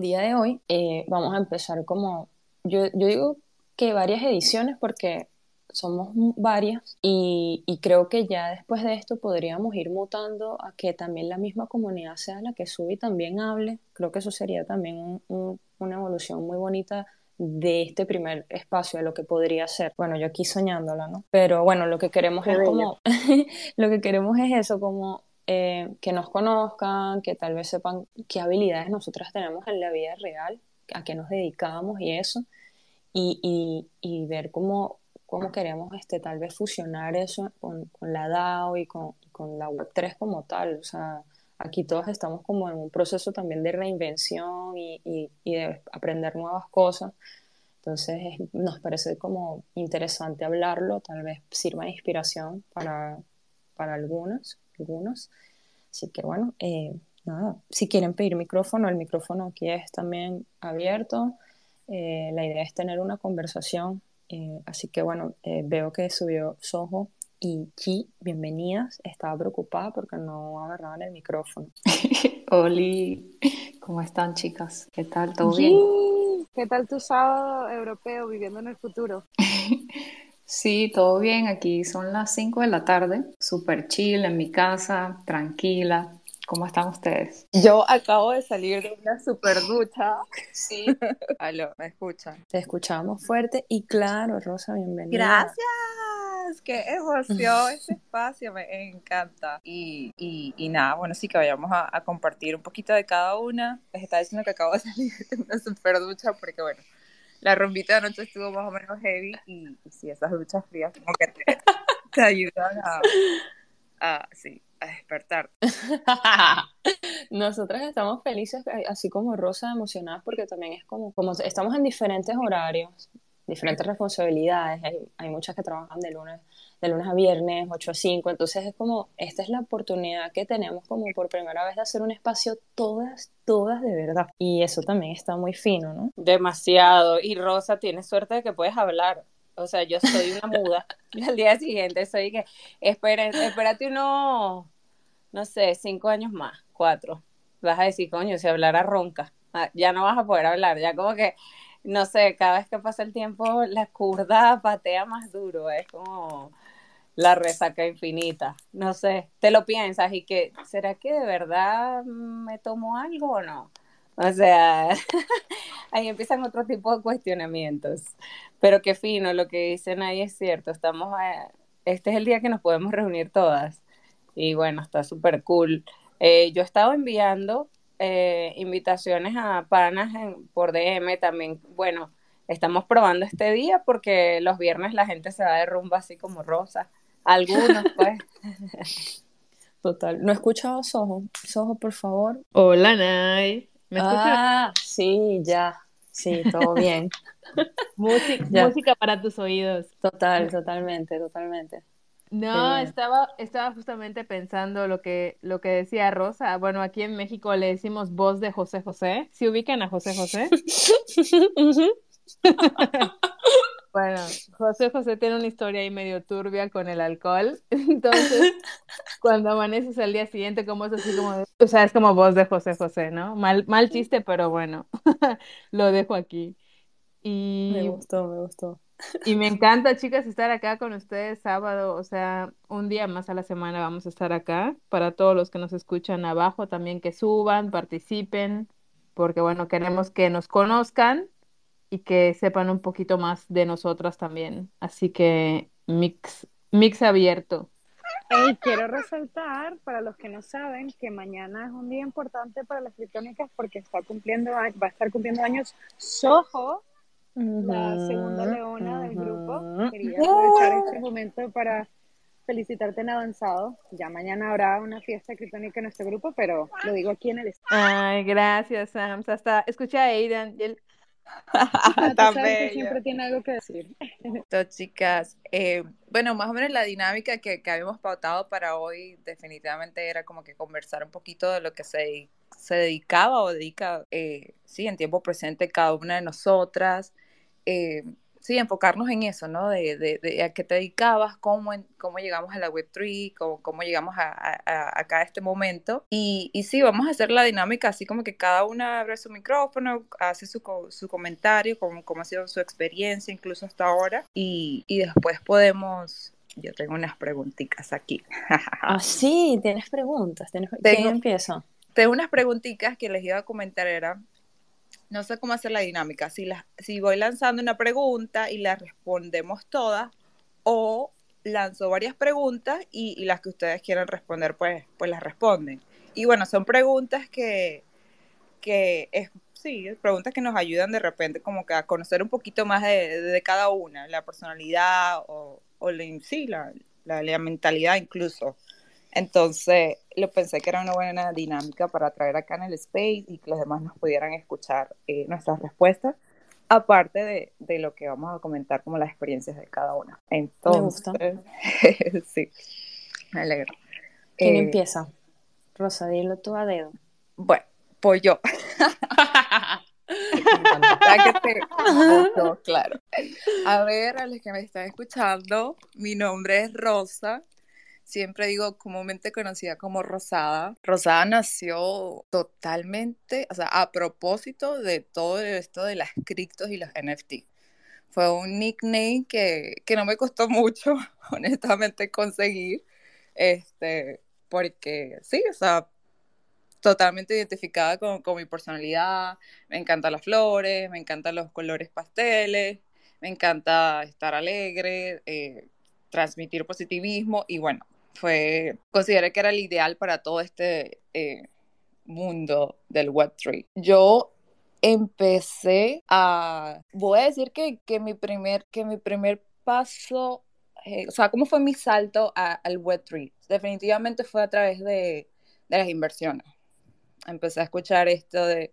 El día de hoy eh, vamos a empezar como, yo, yo digo que varias ediciones porque somos varias y, y, creo que ya después de esto podríamos ir mutando a que también la misma comunidad sea la que sube y también hable. Creo que eso sería también un, un, una evolución muy bonita de este primer espacio, de lo que podría ser. Bueno, yo aquí soñándola, ¿no? Pero bueno, lo que queremos es como, lo que queremos es eso, como eh, que nos conozcan, que tal vez sepan qué habilidades nosotras tenemos en la vida real, a qué nos dedicamos y eso, y, y, y ver cómo, cómo queremos este, tal vez fusionar eso con, con la DAO y con, con la Web3 como tal. O sea, aquí todos estamos como en un proceso también de reinvención y, y, y de aprender nuevas cosas. Entonces nos parece como interesante hablarlo, tal vez sirva de inspiración para, para algunas, algunos. Así que bueno, eh, nada, si quieren pedir micrófono, el micrófono aquí es también abierto. Eh, la idea es tener una conversación eh, así que bueno, eh, veo que subió Soho y Chi, bienvenidas. Estaba preocupada porque no agarraban el micrófono. Oli, ¿cómo están chicas? ¿Qué tal? ¿Todo bien? ¿Qué tal tu sábado europeo viviendo en el futuro? sí, todo bien. Aquí son las 5 de la tarde, súper chill en mi casa, tranquila, ¿Cómo están ustedes? Yo acabo de salir de una super ducha. Sí. Aló, ¿me escuchan? Te escuchamos fuerte y claro, Rosa, bienvenida. Gracias. Qué emoción este espacio, me encanta. Y, y, y, nada, bueno, sí que vayamos a, a, compartir un poquito de cada una. Les estaba diciendo que acabo de salir de una super ducha porque, bueno, la rompita de anoche estuvo más o menos heavy y, y sí, esas duchas frías como que te, ayudan a, sí, a despertar. Nosotras estamos felices, eh, así como Rosa, emocionadas, porque también es como, como estamos en diferentes horarios, diferentes responsabilidades, hay, hay muchas que trabajan de lunes, de lunes a viernes, 8 a 5, entonces es como, esta es la oportunidad que tenemos como por primera vez de hacer un espacio todas, todas de verdad, y eso también está muy fino, ¿no? Demasiado, y Rosa, tienes suerte de que puedes hablar, o sea, yo soy una muda. y al día siguiente soy que, esperen, espérate unos, no sé, cinco años más, cuatro. Vas a decir, coño, si hablara ronca, ah, ya no vas a poder hablar, ya como que, no sé, cada vez que pasa el tiempo, la curda patea más duro, es como la resaca infinita, no sé, te lo piensas y que, ¿será que de verdad me tomo algo o no? O sea, ahí empiezan otro tipo de cuestionamientos. Pero qué fino, lo que dicen ahí es cierto. Estamos, a, este es el día que nos podemos reunir todas. Y bueno, está súper cool. Eh, yo he estado enviando eh, invitaciones a panas en, por DM también. Bueno, estamos probando este día porque los viernes la gente se va de rumba así como rosa. Algunos, pues. Total. No he escuchado Soho. Soho, por favor. Hola, Nay. ¿Me escuchas? Ah, sí, ya. Sí, todo bien. música, música para tus oídos. Total, totalmente, totalmente. No, estaba, estaba justamente pensando lo que, lo que decía Rosa. Bueno, aquí en México le decimos voz de José José. ¿Se ubican a José José? Bueno, José José tiene una historia ahí medio turbia con el alcohol. Entonces, cuando amaneces al día siguiente, como es así como, o sea, es como voz de José José, ¿no? Mal, mal chiste, pero bueno, lo dejo aquí. Y, me gustó, me gustó. Y me encanta, chicas, estar acá con ustedes sábado, o sea, un día más a la semana vamos a estar acá. Para todos los que nos escuchan abajo, también que suban, participen, porque bueno, queremos que nos conozcan y que sepan un poquito más de nosotras también. Así que mix, mix abierto. Y quiero resaltar, para los que no saben, que mañana es un día importante para las criptónicas porque está cumpliendo, va a estar cumpliendo años Soho, la segunda leona del grupo. Quería aprovechar este momento para felicitarte en avanzado. Ya mañana habrá una fiesta criptónica en nuestro grupo, pero lo digo aquí en el Ay, gracias, Sam. Hasta escuché a Aidan y él. Sabes que siempre tiene algo que decir. Entonces, chicas, eh, bueno, más o menos la dinámica que, que habíamos pautado para hoy definitivamente era como que conversar un poquito de lo que se, se dedicaba o dedica, eh, sí, en tiempo presente cada una de nosotras. Eh, sí, enfocarnos en eso, ¿no? De, de, de, a qué te dedicabas, cómo, cómo llegamos a la Web3, cómo, cómo llegamos a, a, acá a este momento. Y, y, sí, vamos a hacer la dinámica así como que cada una abre su micrófono, hace su, su comentario, cómo, cómo ha sido su experiencia incluso hasta ahora. Y, y después podemos... Yo tengo unas preguntitas aquí. ah, sí, tienes preguntas. ¿Tienes... Tengo, ¿Quién empieza? Tengo unas preguntitas que les iba a comentar, era no sé cómo hacer la dinámica, si, la, si voy lanzando una pregunta y la respondemos todas, o lanzo varias preguntas y, las que ustedes quieran responder, pues, pues las responden. Y bueno, son preguntas que, que es, sí, preguntas que nos ayudan de repente como que a conocer un poquito más de, de cada una, la personalidad o, o la, sí, la, la mentalidad incluso. Entonces, lo pensé que era una buena dinámica para traer acá en el space y que los demás nos pudieran escuchar eh, nuestras respuestas, aparte de, de, lo que vamos a comentar como las experiencias de cada una. Entonces, me gusta. sí, me alegro. ¿Quién eh, empieza? Rosa, dilo tú a dedo. Bueno, pues yo. claro. A ver, a los que me están escuchando, mi nombre es Rosa, siempre digo comúnmente conocida como Rosada. Rosada nació totalmente, o sea, a propósito de todo esto de las criptos y los NFT. Fue un nickname que, que no me costó mucho, honestamente, conseguir, este, porque sí, o sea, totalmente identificada con, con mi personalidad, me encantan las flores, me encantan los colores pasteles, me encanta estar alegre, eh, transmitir positivismo y bueno, fue, consideré que era el ideal para todo este eh, mundo del Web3. Yo empecé a, voy a decir que, que, mi, primer, que mi primer paso, eh, o sea, ¿cómo fue mi salto a, al Web3? Definitivamente fue a través de, de las inversiones. Empecé a escuchar esto de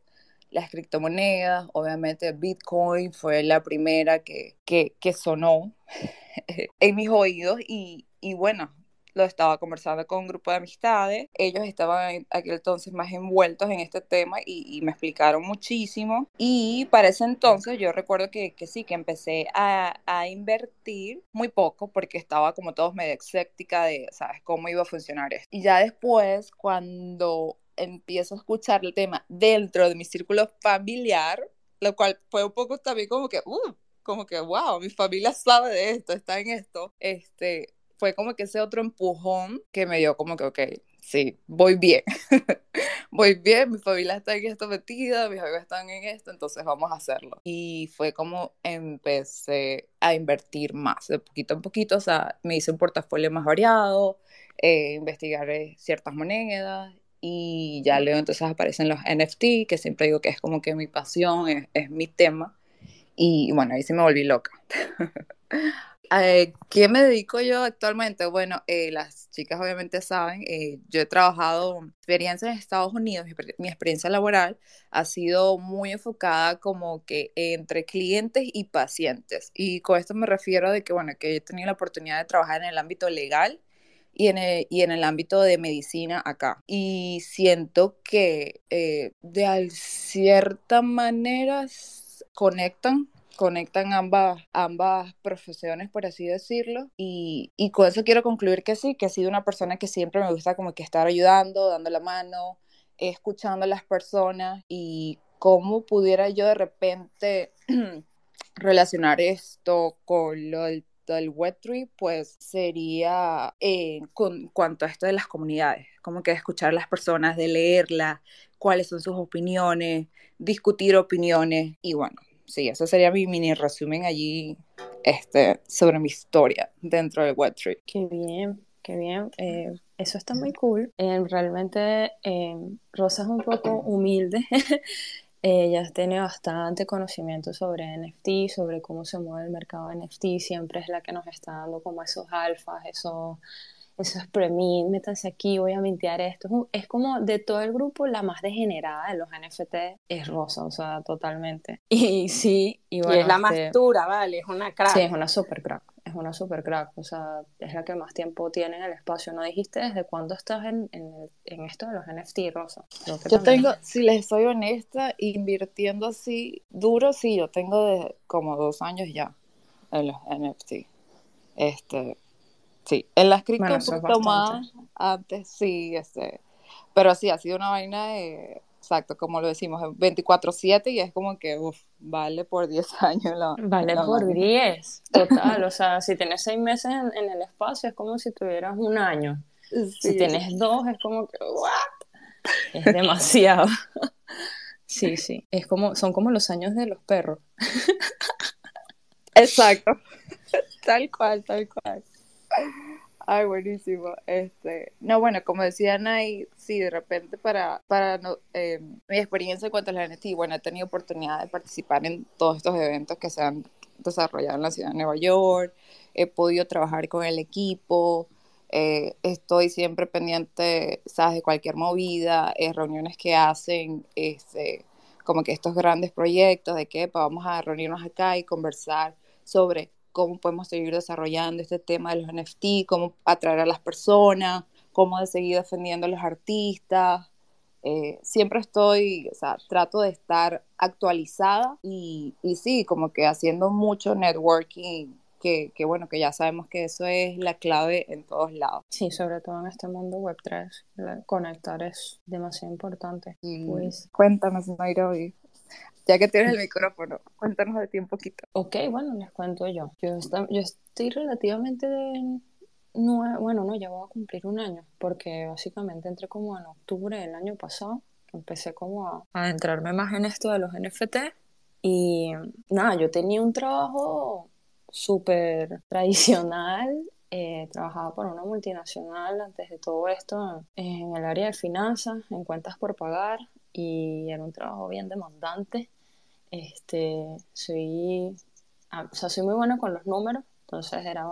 las criptomonedas, obviamente Bitcoin fue la primera que, que, que sonó en mis oídos y, y bueno, lo estaba conversando con un grupo de amistades, ellos estaban en aquel entonces más envueltos en este tema y, y, me explicaron muchísimo y para ese entonces yo recuerdo que, que sí, que empecé a, a, invertir muy poco porque estaba como todos medio escéptica de, ¿sabes?, cómo iba a funcionar esto. Y ya después, cuando empiezo a escuchar el tema dentro de mi círculo familiar, lo cual fue un poco también como que, uh, como que, wow, mi familia sabe de esto, está en esto, este, fue como que ese otro empujón que me dio como que, ok, sí, voy bien, voy bien, mi familia está en esto metida, mis amigos están en esto, entonces vamos a hacerlo. Y fue como empecé a invertir más, de poquito en poquito, o sea, me hice un portafolio más variado, eh, ciertas monedas y ya luego entonces aparecen los NFT, que siempre digo que es como que mi pasión, es, es mi tema. Y bueno, ahí sí me volví loca. Eh, ¿Qué me dedico yo actualmente? Bueno, eh, las chicas obviamente saben, eh, yo he trabajado experiencia en Estados Unidos, mi, mi, experiencia laboral ha sido muy enfocada como que entre clientes y pacientes. Y con esto me refiero de que, bueno, que he tenido la oportunidad de trabajar en el ámbito legal y en el, y en el ámbito de medicina acá. Y siento que eh, de cierta manera conectan conectan ambas, ambas profesiones, por así decirlo. Y, y, con eso quiero concluir que sí, que he sido una persona que siempre me gusta como que estar ayudando, dando la mano, escuchando a las personas. Y cómo pudiera yo de repente relacionar esto con lo del, Web3, pues sería eh, con cuanto a esto de las comunidades, como que escuchar a las personas, de leerlas, cuáles son sus opiniones, discutir opiniones y bueno, sí, eso sería mi mini resumen allí este, sobre mi historia dentro del Web3. Qué bien, qué bien. Eh, eso está muy cool. Eh, realmente eh, Rosa es un poco humilde. Ella tiene bastante conocimiento sobre NFT, sobre cómo se mueve el mercado de NFT, siempre es la que nos está dando como esos alfas, esos eso es premium, métanse aquí, voy a mintear esto. Es como de todo el grupo, la más degenerada de los NFT es Rosa, o sea, totalmente. Y sí, y bueno. Y es la más este, dura, vale, es una crack. Sí, es una super crack, es una super crack, o sea, es la que más tiempo tiene en el espacio. ¿No dijiste desde cuándo estás en, en, en esto de los NFT, Rosa? Creo que Yo también- tengo, si les soy honesta, invirtiendo así duro, sí, yo tengo de como dos años ya en los NFT. Este, sí, en las cripto Bueno, un poquito más, antes sí, este, pero sí, ha sido una vaina de, exacto, como lo decimos, 24/7 y es como que, uff, vale por 10 años la, Vale la por vaina. 10, total, o sea, si tienes seis meses en, en el espacio es como si tuvieras un año. Si tienes dos es como que, ¿what? Es demasiado. Sí, sí, es como, son como los años de los perros. Exacto. Tal cual, tal cual. Ay, buenísimo. Este, no, bueno, como decía Nay, sí, de repente para, para eh, mi experiencia en cuanto a la NFT, bueno, he tenido oportunidad de participar en todos estos eventos que se han desarrollado en la ciudad de Nueva York, he podido trabajar con el equipo, eh, estoy siempre pendiente, sabes, de cualquier movida, eh, reuniones que hacen, este, como que estos grandes proyectos de que vamos a reunirnos acá y conversar sobre cómo podemos seguir desarrollando este tema de los NFT, cómo atraer a las personas, cómo de seguir defendiendo a los artistas. Eh, siempre estoy, o sea, trato de estar actualizada y, y sí, como que haciendo mucho networking, que, que bueno, que ya sabemos que eso es la clave en todos lados. Sí, sobre todo en este mundo Web3, la- conectar es demasiado importante. Y Pues, cuéntanos, Nairobi, ya que tienes el micrófono, cuéntanos de ti un poquito. ok, bueno, les cuento yo. Yo, esta- yo estoy relativamente nueva, bueno, no, ya voy a cumplir un año, porque básicamente entré como en octubre del año pasado, empecé como a a adentrarme más en esto de los NFT. Y nada, yo tenía un trabajo súper tradicional. eh, trabajaba para una multinacional antes de todo esto en el área de finanzas, en cuentas por pagar, y era un trabajo bien demandante. Este, soy, ah, o sea, soy muy buena con los números, entonces era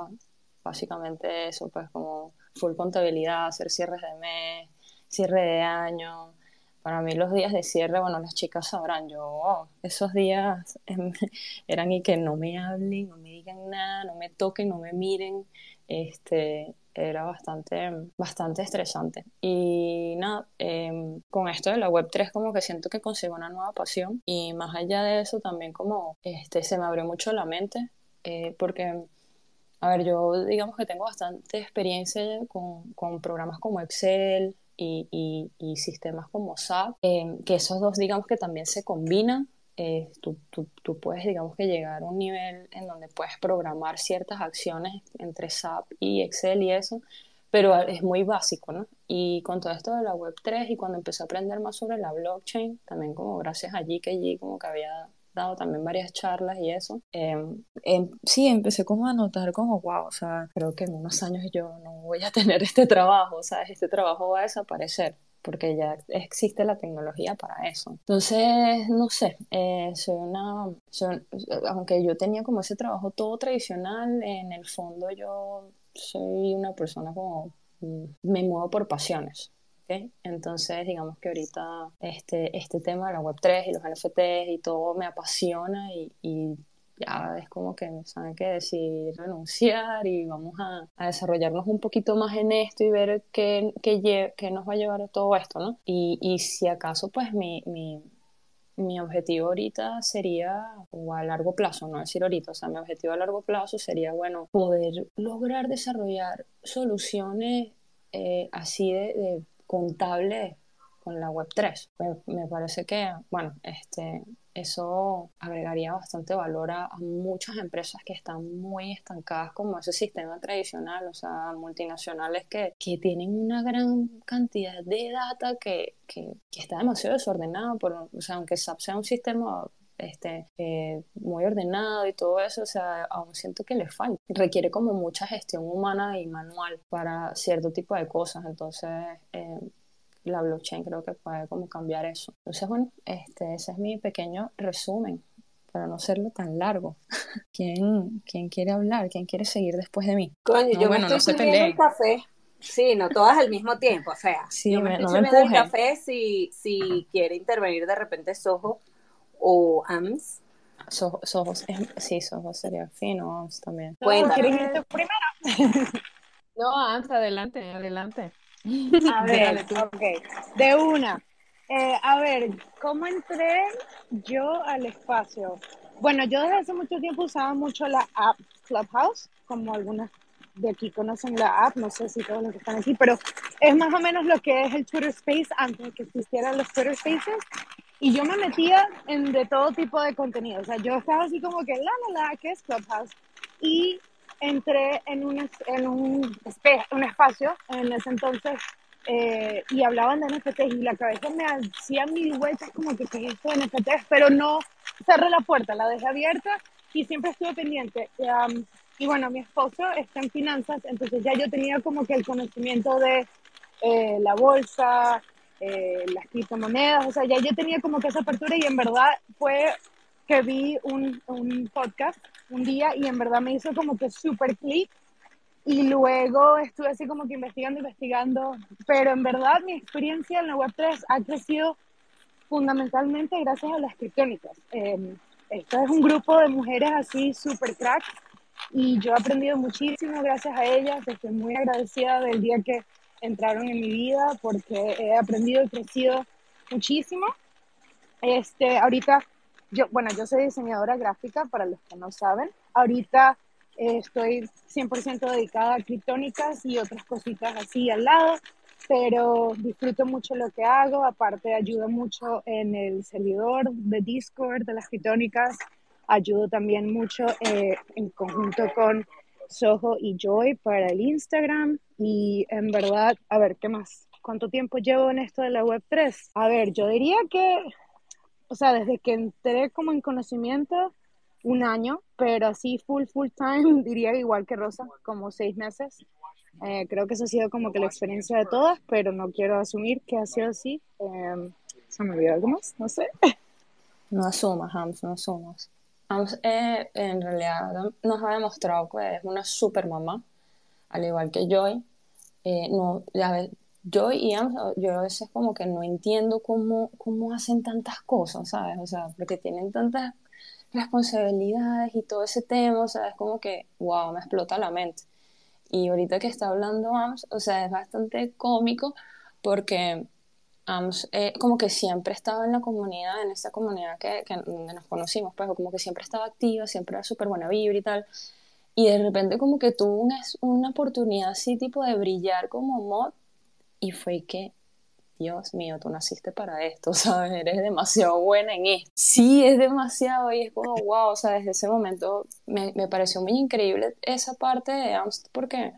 básicamente eso, pues como full contabilidad, hacer cierres de mes, cierre de año. Para mí los días de cierre, bueno, las chicas sabrán, yo, esos días em, eran y que no me hablen, no me digan nada, no me toquen, no me miren, este, era bastante, bastante estresante. Y nada, em, con esto de la Web3 como que siento que consigo una nueva pasión y más allá de eso también como este, se me abrió mucho la mente eh, porque a ver, yo digamos que tengo bastante experiencia con, con programas como Excel y, y- y sistemas como SAP, eh, que esos dos digamos que también se combinan. Eh, tú, tú- tú puedes digamos que llegar a un nivel en donde puedes programar ciertas acciones entre SAP y Excel y eso, pero es muy básico, ¿no? Y con todo esto de la Web3 y cuando empecé a aprender más sobre la blockchain, también como gracias a G que G como que había dado también varias charlas y eso, eh, em- sí, empecé como a notar como, wow, o sea, creo que en unos años yo no voy a tener este trabajo, o sea, este trabajo va a desaparecer porque ya existe la tecnología para eso. Entonces, no sé, eh, soy una, aunque yo tenía como ese trabajo todo tradicional, en el fondo yo soy una persona como, mm, me muevo por pasiones. ¿ok? Entonces, digamos que ahorita este, este tema de la Web3 y los NFTs y todo me apasiona y ya es como que saben que decidí renunciar y vamos a, a desarrollarnos un poquito más en esto y ver qué, qué, qué nos va a llevar a todo esto, ¿no? Y, y si acaso, pues mi, mi, mi objetivo ahorita sería, o a largo plazo, no decir ahorita, o sea, mi objetivo a largo plazo sería, bueno, poder lograr desarrollar soluciones eh, así de, de contables con la Web3. Me, me parece que, bueno, este, eso agregaría bastante valor a, muchas empresas que están muy estancadas como ese sistema tradicional, o sea, multinacionales que, que tienen una gran cantidad de data que, que, que está demasiado desordenado, por, o sea, aunque SAP sea un sistema este, eh, muy ordenado y todo eso, o sea, aún siento que le falta. Requiere como mucha gestión humana y manual para cierto tipo de cosas, entonces... Eh, la blockchain creo que puede como cambiar eso. Entonces, bueno, este, ese es mi pequeño resumen para no serlo tan largo. ¿Quién, quién quiere hablar? ¿Quién quiere seguir después de mí? Coño, No, yo bueno, me no estoy peleen. el café. Sí, no todas al mismo tiempo, o sea, Sí, yo me no me el café si, si quiere intervenir de repente Soho o AMS. Soho, sí, Soho sería fino, vamos, también. Cuéntame. ¿Quieres ir tú primero? No, Ams, adelante, adelante. A ver, ok, de una. Eh, a ver, ¿cómo entré yo al espacio? Bueno, yo desde hace mucho tiempo usaba mucho la app Clubhouse, como algunas de aquí conocen la app, no sé si todos los que están aquí, pero es más o menos lo que es el Twitter Space antes de que existieran los Twitter Spaces. Y yo me metía en de todo tipo de contenido. O sea, yo estaba así como que la, la, la, que es Clubhouse. Y entré en un, en un, un espacio en ese entonces eh, y hablaban de NFTs y la cabeza me hacía mil vueltas como que qué es esto de NFTs, pero no cerré la puerta, la dejé abierta y siempre estuve pendiente. Um, y bueno, mi esposo está en finanzas, entonces ya yo tenía como que el conocimiento de eh, la bolsa, eh, las criptomonedas, o sea, ya yo tenía como que esa apertura y en verdad fue que vi un, un podcast un día y en verdad me hizo como que súper clic y luego estuve así como que investigando, investigando, pero en verdad mi experiencia en la Web3 ha crecido fundamentalmente gracias a las criptónicas. Eh, esto es un grupo de mujeres así súper crack y yo he aprendido muchísimo gracias a ellas. Estoy muy agradecida del día que entraron en mi vida porque he aprendido y crecido muchísimo. Este, ahorita, bueno, yo soy diseñadora gráfica, para los que no saben. Ahorita eh, estoy 100% dedicada a criptónicas y otras cositas así al lado, pero disfruto mucho lo que hago. Aparte, ayudo mucho en el servidor de Discord de las criptónicas. Ayudo también mucho eh, en conjunto con Soho y Joy para el Instagram. Y en verdad, a ver, ¿qué más? ¿Cuánto tiempo llevo en esto de la Web3? A ver, yo diría que o sea, desde que entré como en conocimiento, un año, pero así full, full time, diría igual que Rosa, como seis meses. Eh, creo que esa ha sido como que la experiencia de todas, pero no quiero asumir que ha sido así. Eh, se me olvidó algo más, no sé. No asumas, Hams, no asumas. Hams eh, en realidad nos ha demostrado que es una super mamá, al igual que Joy. Eh, no, ya Joy y yo a veces como que no entiendo cómo, cómo hacen tantas cosas, ¿sabes? O sea, porque tienen tantas responsabilidades y todo ese tema, o sea, es como que, wow, me explota la mente. Y ahorita que está hablando Ams, o sea, es bastante cómico porque Ams eh, como que siempre estaba en la comunidad, en esa comunidad que, que donde nos conocimos, pues como que siempre estaba activa, siempre era súper buena vibra y tal. Y de repente como que tuvo una, una oportunidad así tipo de brillar como mod y fue que, Dios mío, tú naciste para esto, ¿sabes? Eres demasiado buena en esto. Sí, es demasiado y es como, wow, o sea, desde ese momento me, me pareció muy increíble esa parte de Amst porque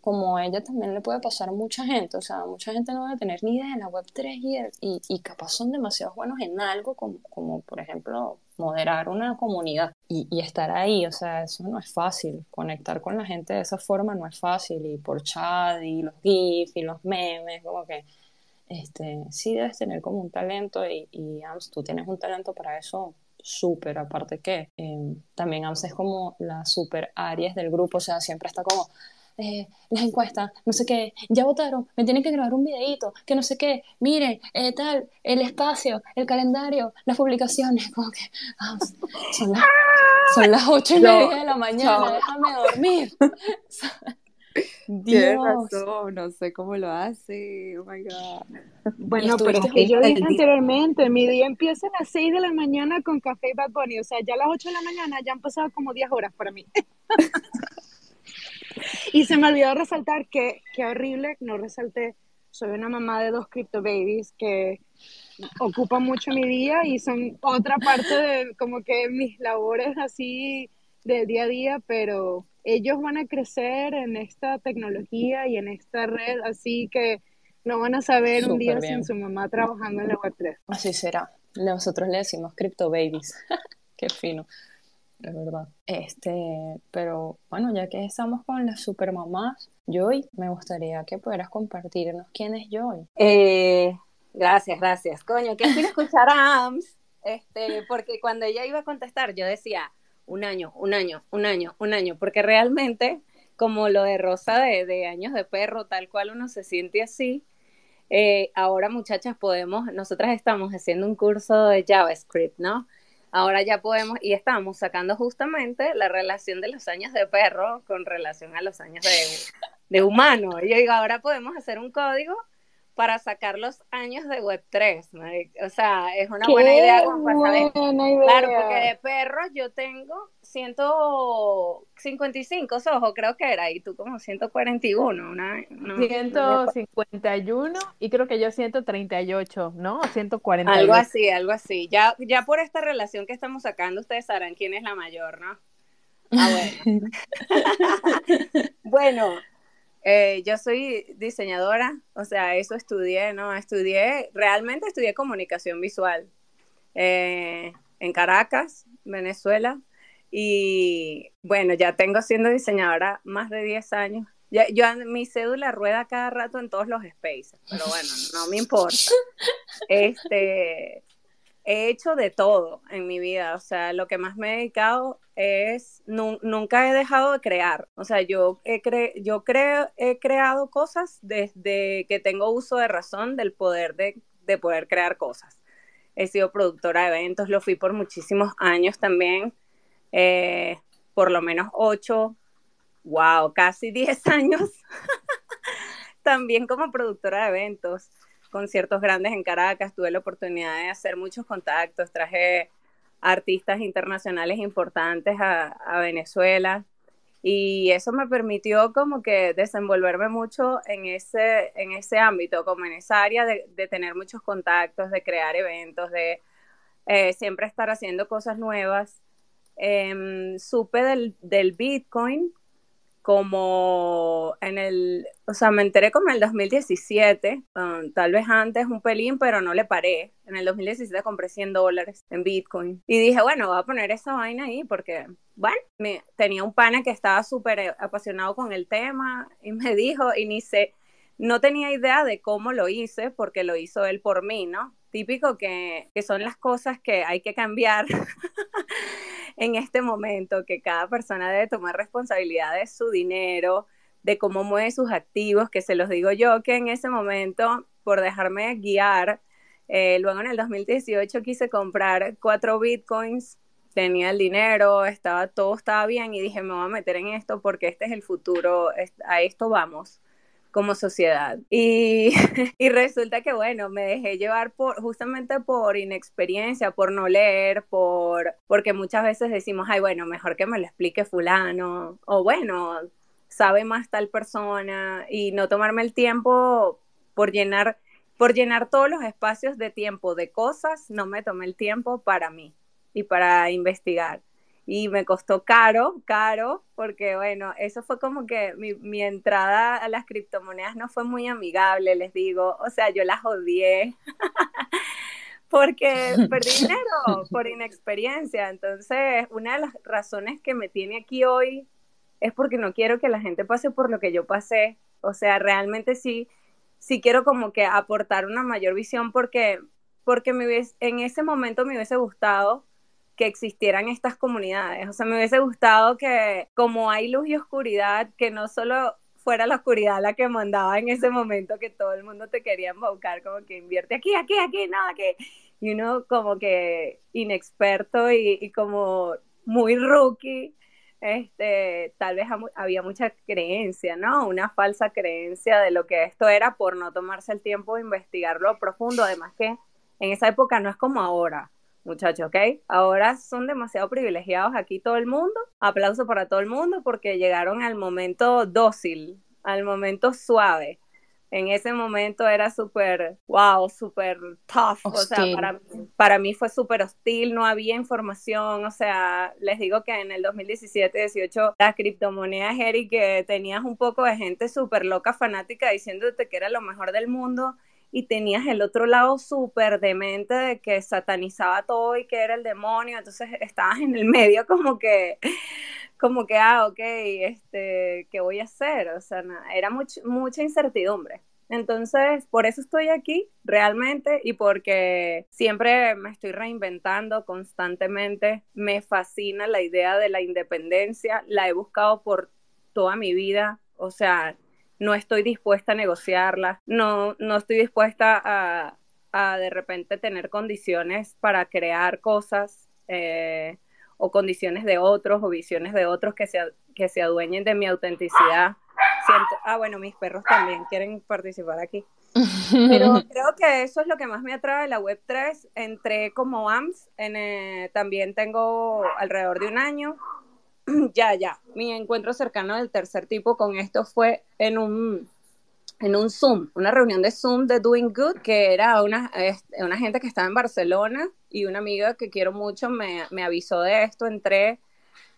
como ella también le puede pasar a mucha gente, o sea, mucha gente no debe tener ni idea de la Web3 y, y, y capaz son demasiado buenos en algo como, como por ejemplo moderar una comunidad y, y, estar ahí, o sea, eso no es fácil, conectar con la gente de esa forma no es fácil y por chat y los GIFs y los memes, como que este, sí debes tener como un talento y, y AMS, tú tienes un talento para eso súper, aparte que eh, también AMS es como la super Aries del grupo, o sea, siempre está como, eh, las encuestas, no sé qué, ya votaron, me tienen que grabar un videito, que no sé qué, miren, eh, tal, el espacio, el calendario, las publicaciones, como que AMS, son, las, son las ocho y media de la mañana, no. déjame dormir. Tienes Dios. razón, no sé cómo lo hace. Oh my God. Bueno, pero es que yo dije anteriormente, mi día empieza a las 6 de la mañana con café y Bad Bunny, o sea, ya a las 8 de la mañana ya han pasado como 10 horas para mí. y se me olvidó resaltar que, qué horrible, no resalté, soy una mamá de dos crypto babies que ocupan mucho mi día y son otra parte de como que mis labores así del día a día, pero ellos van a crecer en esta tecnología y en esta red, así que no van a saber un día bien. sin su mamá trabajando en la Web3. Así será. Nosotros le decimos Crypto Babies. Qué fino. Es verdad. Este, pero bueno, ya que estamos con las supermamás, Joy, me gustaría que pudieras compartirnos quién es Joy. Eh, gracias, gracias. Coño, que quiero escuchar a AMS, este, porque cuando ella iba a contestar, yo decía, un año, un año, un año, un año, porque realmente, como lo de Rosa de, de años de perro, tal cual uno se siente así, eh, ahora muchachas podemos, nosotras estamos haciendo un curso de JavaScript, ¿no? Ahora ya podemos, y estamos sacando justamente la relación de los años de perro con relación a los años de, de humano. Y yo digo, ahora podemos hacer un código para sacar los años de Web3. O sea, es una buena idea como para saber. Claro, porque de perros yo tengo 155 ojos, creo que era, y tú como 141. Una, no, 151 y creo que yo 138, ¿no? 140. Algo así, algo así. Ya, ya por esta relación que estamos sacando, ustedes sabrán quién es la mayor, ¿no? Ah, bueno. bueno, eh, yo soy diseñadora, o sea, eso estudié, ¿no? Estudié, realmente estudié comunicación visual eh, en Caracas, Venezuela, y bueno, ya tengo siendo diseñadora más de 10 años. Ya, yo mi cédula rueda cada rato en todos los spaces, pero bueno, no me importa. Este, he hecho de todo en mi vida, o sea, lo que más me he dedicado es, nunca he dejado de crear, o sea, yo, he, yo creo, he creado cosas desde que tengo uso de razón del poder de, de poder crear cosas. He sido productora de eventos, lo fui por muchísimos años también, eh, por lo menos ocho, wow, casi diez años, también como productora de eventos conciertos grandes en Caracas, tuve la oportunidad de hacer muchos contactos, traje artistas internacionales importantes a, Venezuela y eso me permitió como que desenvolverme mucho en ese, en ese ámbito, como en esa área de, tener muchos contactos, de crear eventos, de eh, siempre estar haciendo cosas nuevas. Em, supe del, del Bitcoin como en el, o sea, me enteré como en el 2017, um, tal vez antes un pelín, pero no le paré. En el 2017 compré 100 dólares en Bitcoin y dije, bueno, voy a poner esa vaina ahí porque, bueno, me, tenía un pana que estaba súper apasionado con el tema y me dijo, y ni no tenía idea de cómo lo hice porque lo hizo él por mí, ¿no? Típico que, que son las cosas que hay que cambiar en este momento, que cada persona debe tomar responsabilidad de su dinero, de cómo mueve sus activos, que se los digo yo, que en ese momento, por dejarme guiar, eh, luego en el 2018 quise comprar cuatro bitcoins, tenía el dinero, estaba, todo estaba bien y dije, me voy a meter en esto porque este es el futuro, a esto vamos como sociedad. Y, y, resulta que, bueno, me dejé llevar por, justamente por inexperiencia, por no leer, por, porque muchas veces decimos, ay, bueno, mejor que me lo explique fulano, o bueno, sabe más tal persona, y no tomarme el tiempo por llenar, por llenar todos los espacios de tiempo de cosas, no me tomé el tiempo para mí y para investigar y me costó caro, caro, porque bueno, eso fue como que mi, entrada a las criptomonedas no fue muy amigable, les digo, o sea, yo las odié. porque perdí dinero por inexperiencia. Entonces, una de las razones que me tiene aquí hoy es porque no quiero que la gente pase por lo que yo pasé. O sea, realmente sí, sí quiero como que aportar una mayor visión porque, porque me en ese momento me hubiese gustado que existieran estas comunidades. O sea, me hubiese gustado que como hay luz y oscuridad, que no solo fuera la oscuridad la que mandaba en ese momento que todo el mundo te quería embaucar, como que invierte aquí, aquí, aquí, no, que y uno como que inexperto y, como muy rookie, este, tal vez había mucha creencia, ¿no? Una falsa creencia de lo que esto era por no tomarse el tiempo de investigarlo profundo, además que en esa época no es como ahora muchachos, ¿ok? Ahora son demasiado privilegiados aquí todo el mundo. Aplauso para todo el mundo porque llegaron al momento dócil, al momento suave. En ese momento era súper, wow, súper tough. O sea, para, para mí fue súper hostil, no había información. O sea, les digo que en el 2017-18 las criptomonedas, Eric, que tenías un poco de gente súper loca, fanática, diciéndote que era lo mejor del mundo y tenías el otro lado súper demente de que satanizaba todo y que era el demonio, entonces estabas en el medio como que como que, ah, ok, este, ¿qué voy a hacer? O sea, era mucha incertidumbre. Entonces, por eso estoy aquí realmente y porque siempre me estoy reinventando constantemente. Me fascina la idea de la independencia, la he buscado por toda mi vida. O sea, no estoy dispuesta a negociarla, no, no estoy dispuesta a, a de repente tener condiciones para crear cosas eh, o condiciones de otros o visiones de otros que se, que se adueñen de mi autenticidad ah, bueno, mis perros también quieren participar aquí. Pero creo que eso es lo que más me atrae de la Web3. Entré como AMS, en, eh, también tengo alrededor de un año. ya, ya. Mi encuentro cercano del tercer tipo con esto fue en un, en un Zoom, una reunión de Zoom de Doing Good, que era una, una gente que estaba en Barcelona y una amiga que quiero mucho me, me avisó de esto. Entré,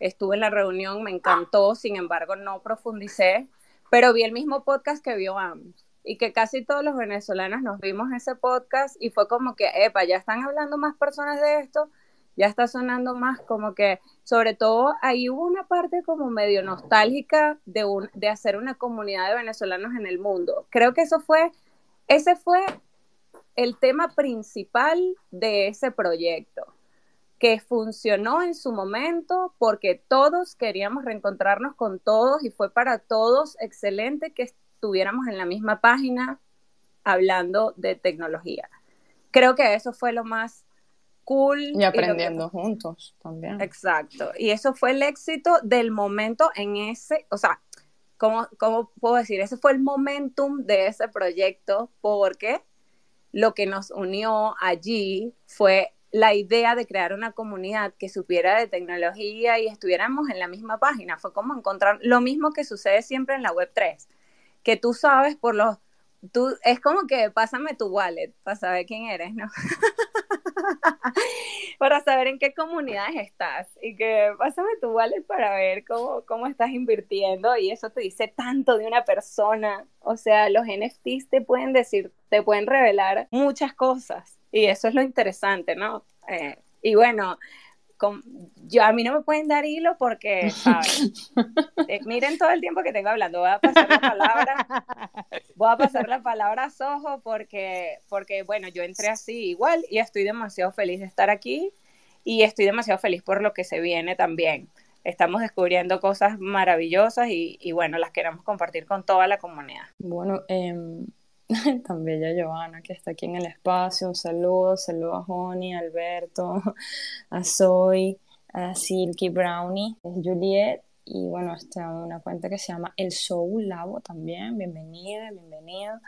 estuve en la reunión, me encantó, sin embargo no profundicé pero vi el mismo podcast que vio ambos y que casi todos los venezolanos nos vimos ese podcast y fue como que, epa, ya están hablando más personas de esto, ya está sonando más como que, sobre todo ahí hubo una parte como medio nostálgica de, un, de hacer una comunidad de venezolanos en el mundo. Creo que eso fue, ese fue el tema principal de ese proyecto que funcionó en su momento porque todos queríamos reencontrarnos con todos y fue para todos excelente que estuviéramos en la misma página hablando de tecnología. Creo que eso fue lo más cool. Y aprendiendo juntos también. Exacto. Y eso fue el éxito del momento en ese, o sea, ¿cómo, ¿cómo puedo decir? Ese fue el momentum de ese proyecto porque lo que nos unió allí fue la idea de crear una comunidad que supiera de tecnología y estuviéramos en la misma página. Fue como encontrar lo mismo que sucede siempre en la web 3, que tú sabes por los tú es como que pásame tu wallet para saber quién eres, ¿no? para saber en qué comunidades estás y que pásame tu wallet para ver cómo, cómo estás invirtiendo y eso te dice tanto de una persona. O sea, los NFTs te pueden decir, te pueden revelar muchas cosas y eso es lo interesante, ¿no? Eh, y bueno, yo a mí no me pueden dar hilo porque, ¿sabes? Eh, miren todo el tiempo que tengo hablando. Voy a pasar la palabra, voy a pasar la palabra a Soho porque, porque, bueno, yo entré así igual y estoy demasiado feliz de estar aquí y estoy demasiado feliz por lo que se viene también. Estamos descubriendo cosas maravillosas y, y bueno, las queremos compartir con toda la comunidad. Bueno, eh, tan bella Joana que está aquí en el espacio. Un saludo, saludo a Joni, Alberto, a Zoe, a Silky Brownie, es Juliet. Y bueno, está una cuenta que se llama El Soul Labo también. Bienvenida, bienvenida.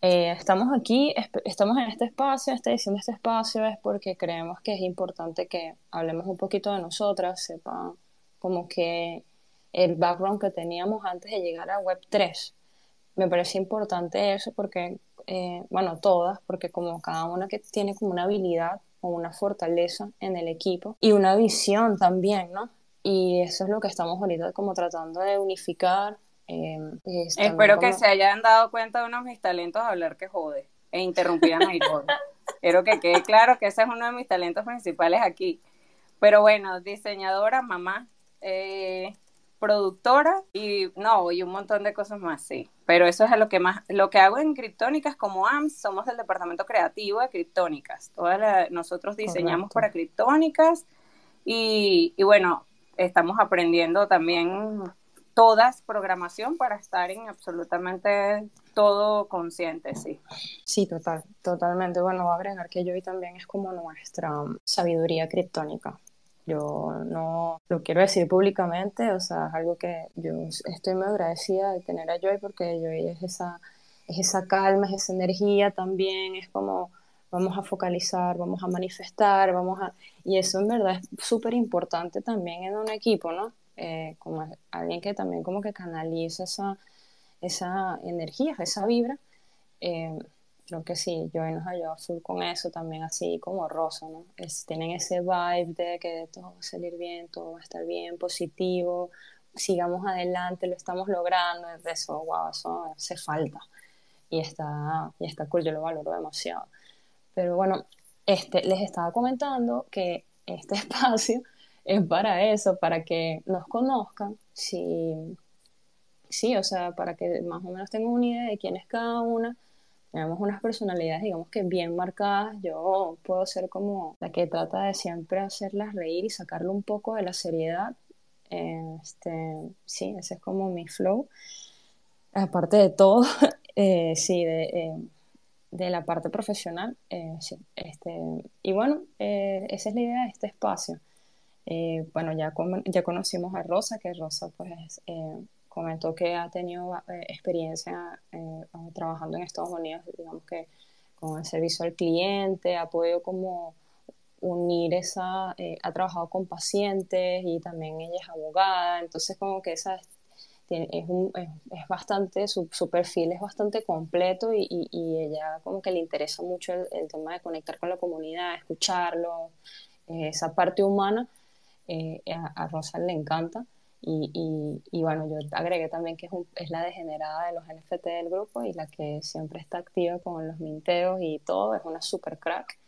Eh, estamos aquí, estamos en este espacio, esta edición de este espacio es porque creemos que es importante que hablemos un poquito de nosotras, sepan como que el background que teníamos antes de llegar a Web3 me parece importante eso porque, eh, bueno, todas, porque como cada una que tiene como una habilidad o una fortaleza en el equipo y una visión también, ¿no? Y eso es lo que estamos ahorita como tratando de unificar. Eh, Espero que se hayan dado cuenta de uno de mis talentos hablar que jode e interrumpir a Nairobi. Quiero que quede claro que ese es uno de mis talentos principales aquí. Pero bueno, diseñadora, mamá, eh, productora y no, y un montón de cosas más, sí. Pero eso es lo que más, lo que hago en Criptónicas como AMS, somos el departamento creativo de Criptónicas. Todas nosotros diseñamos para Criptónicas y, y bueno, estamos aprendiendo también todas programación para estar en absolutamente todo consciente, sí. Sí, total, totalmente. Bueno, voy a agregar que yo hoy también es como nuestra sabiduría criptónica. Yo no lo quiero decir públicamente, o sea, es algo que yo estoy muy agradecida de tener a Joy porque Joy es esa, es esa calma, es esa energía también, es como vamos a focalizar, vamos a manifestar, vamos a... Y eso en verdad es súper importante también en un equipo, ¿no? Eh, como alguien que también como que canaliza esa, esa energía, esa vibra. Eh, creo que sí, yo nos ayuda full con eso también, así como Rosa, ¿no? Es, tienen ese vibe de que todo va a salir bien, todo va a estar bien, positivo, sigamos adelante, lo estamos logrando, es de eso, wow, eso hace falta. Y está, y está cool, yo lo valoro demasiado. Pero bueno, este, les estaba comentando que este espacio es para eso, para que nos conozcan, sí, sí, o sea, para que más o menos tengan una idea de quién es cada una. Tenemos unas personalidades, digamos que bien marcadas. Yo puedo ser como la que trata de siempre hacerlas reír y sacarlo un poco de la seriedad. Este, sí, ese es como mi flow. Aparte de todo, eh, sí, de, eh, de, la parte profesional, eh, sí. Este, y bueno, esa es la idea de este espacio. bueno, ya, ya conocimos a Rosa, que Rosa pues comentó que ha tenido experiencia trabajando en Estados Unidos, digamos que con el servicio al cliente, ha podido como unir esa, ha trabajado con pacientes y también ella es abogada, entonces como que esa es, un, es, bastante, su, su, perfil es bastante completo y, y, ella como que le interesa mucho el, tema de conectar con la comunidad, escucharlo, eh, esa parte humana, eh, a, Rosa le encanta. Y, y, y, bueno, yo agregué también que es, es, la degenerada de los NFT del grupo y la que siempre está activa con los minteos y todo, es una super crack.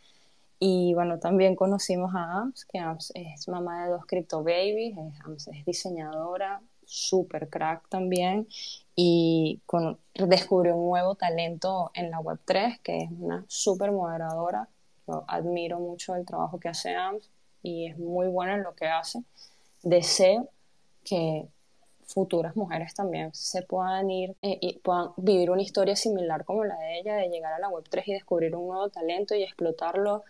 Y bueno, también conocimos a Ams, que Ams es mamá de dos crypto babies, Ams es diseñadora, super crack también y con, descubrió un nuevo talento en la Web3, que es una súper moderadora. Yo admiro mucho el trabajo que hace AMS y es muy buena en lo que hace. Deseo que futuras mujeres también se puedan ir eh, y puedan vivir una historia similar como la de ella, de llegar a la Web3 y descubrir un nuevo talento y explotarlo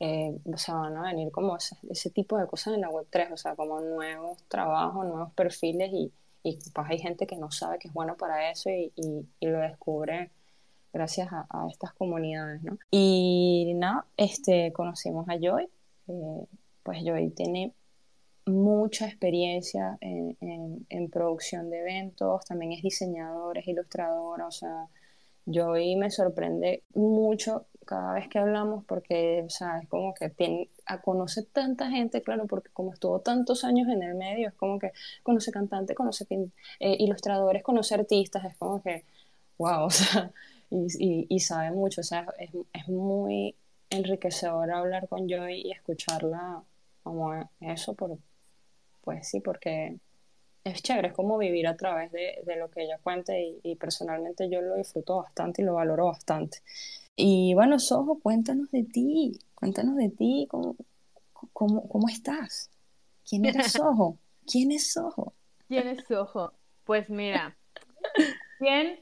eh, o sea, van a venir como ese, ese, tipo de cosas en la Web3, o sea, como nuevos trabajos, nuevos perfiles y, y pues hay gente que no sabe que es bueno para eso y, y, lo descubre gracias a, a, estas comunidades, ¿no? Y nada, este, conocimos a Joy, eh, pues Joy tiene mucha experiencia en, en, producción de eventos, también es diseñadora, es ilustradora, o sea, Joy me sorprende mucho cada vez que hablamos porque, o sea, es como que tiene, conoce tanta gente, claro, porque como estuvo tantos años en el medio, es como que conoce cantantes, conoce eh, ilustradores, conoce artistas, es como que, wow, o sea, y, y, sabe mucho, o sea, es, es, muy enriquecedor hablar con Joy y escucharla como eso, por, pues sí, porque es chévere, es como vivir a través de, de lo que ella cuenta y, y personalmente yo lo disfruto bastante y lo valoro bastante. Y bueno, Sojo, cuéntanos de ti, cuéntanos de ti, cómo, cómo, cómo estás. ¿Quién eres Sojo? ¿Quién es Sojo? ¿Quién es Sojo? Pues mira, ¿quién?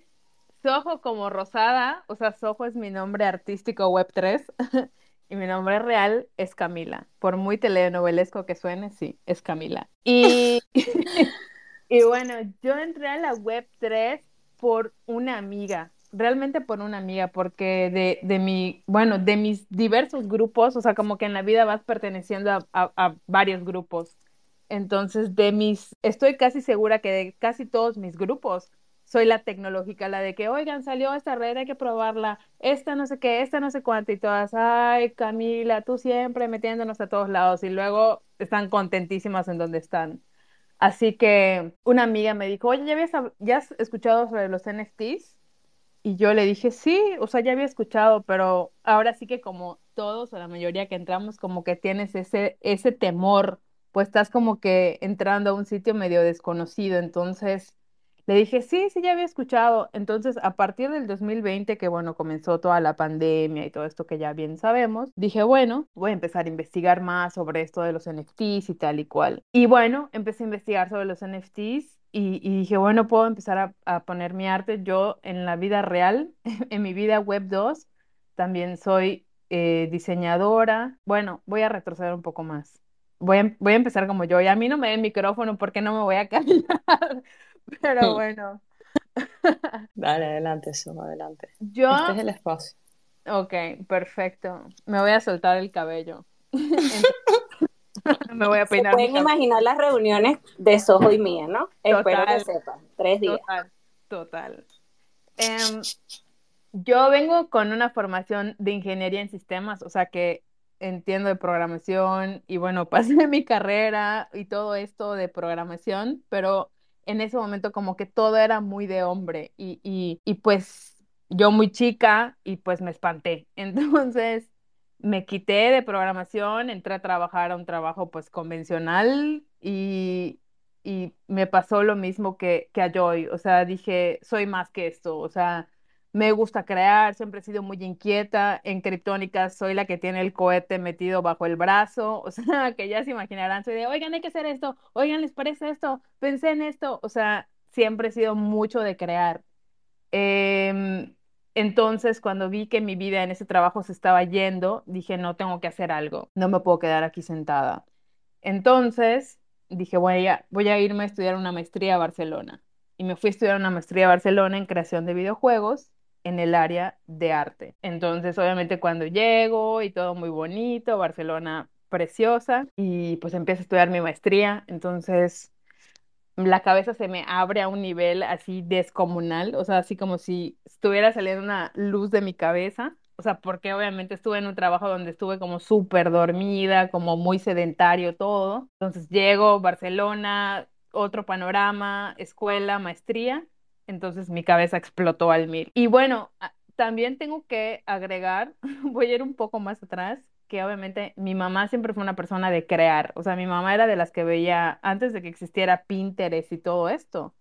Sojo como Rosada, o sea, Sojo es mi nombre artístico Web3 y mi nombre real es Camila. Por muy telenovelesco que suene, sí, es Camila. Y, y bueno, yo entré a la Web3 por una amiga realmente por una amiga, porque de, de mi, bueno, de mis diversos grupos, o sea, como que en la vida vas perteneciendo a, a, varios grupos. Entonces, de mis, estoy casi segura que de casi todos mis grupos, soy la tecnológica, la de que, oigan, salió esta red, hay que probarla, esta no sé qué, esta no sé cuánto, y todas, ay, Camila, tú siempre metiéndonos a todos lados, y luego están contentísimas en donde están. Así que una amiga me dijo, oye, ¿ya, habías, ¿ya has escuchado sobre los NFTs? Y yo le dije, sí, o sea, ya había escuchado, pero ahora sí que como todos o la mayoría que entramos, como que tienes ese, ese temor, pues estás como que entrando a un sitio medio desconocido. Entonces, le dije, sí, sí, ya había escuchado. Entonces, a partir del 2020, que bueno, comenzó toda la pandemia y todo esto que ya bien sabemos, dije, bueno, voy a empezar a investigar más sobre esto de los NFTs y tal y cual. Y bueno, empecé a investigar sobre los NFTs y, dije, bueno, puedo empezar a, poner mi arte. Yo en la vida real, en mi vida web 2, también soy eh, diseñadora. Bueno, voy a retroceder un poco más. Voy a, voy a empezar como yo. Y a mí no me den micrófono porque no me voy a callar. Pero bueno. Dale, adelante, Suma, adelante. Yo... Este es el espacio. Ok, perfecto. Me voy a soltar el cabello. me voy a peinar. pueden imaginar las reuniones de Soho y mía, ¿no? Espero que sepan. Tres días. Total, total. Em, yo vengo con una formación de ingeniería en sistemas, o sea que entiendo de programación y bueno, pasé mi carrera y todo esto de programación, pero en ese momento como que todo era muy de hombre y, y, y pues yo muy chica y pues me espanté. Entonces me quité de programación, entré a trabajar a un trabajo pues convencional y, y me pasó lo mismo que, que a Joy, o sea, dije, soy más que esto, o sea, me gusta crear, siempre he sido muy inquieta. En Criptónica soy la que tiene el cohete metido bajo el brazo. O sea, que ya se imaginarán, soy de, oigan, hay que hacer esto, oigan, ¿les parece esto? Pensé en esto. O sea, siempre he sido mucho de crear. Em, entonces, cuando vi que mi vida en ese trabajo se estaba yendo, dije, no, tengo que hacer algo. No me puedo quedar aquí sentada. Entonces, dije, voy a, voy a irme a estudiar una maestría a Barcelona. Y me fui a estudiar una maestría a Barcelona en creación de videojuegos en el área de arte. Entonces, obviamente cuando llego y todo muy bonito, Barcelona preciosa, y pues empiezo a estudiar mi maestría, entonces la cabeza se me abre a un nivel así descomunal, o sea, así como si estuviera saliendo una luz de mi cabeza, o sea, porque obviamente estuve en un trabajo donde estuve como súper dormida, como muy sedentario todo, entonces llego, Barcelona, otro panorama, escuela, maestría, entonces mi cabeza explotó al mil. Y bueno, también tengo que agregar, voy a ir un poco más atrás, que obviamente mi mamá siempre fue una persona de crear, o sea, mi mamá era de las que veía, antes de que existiera Pinterest y todo esto,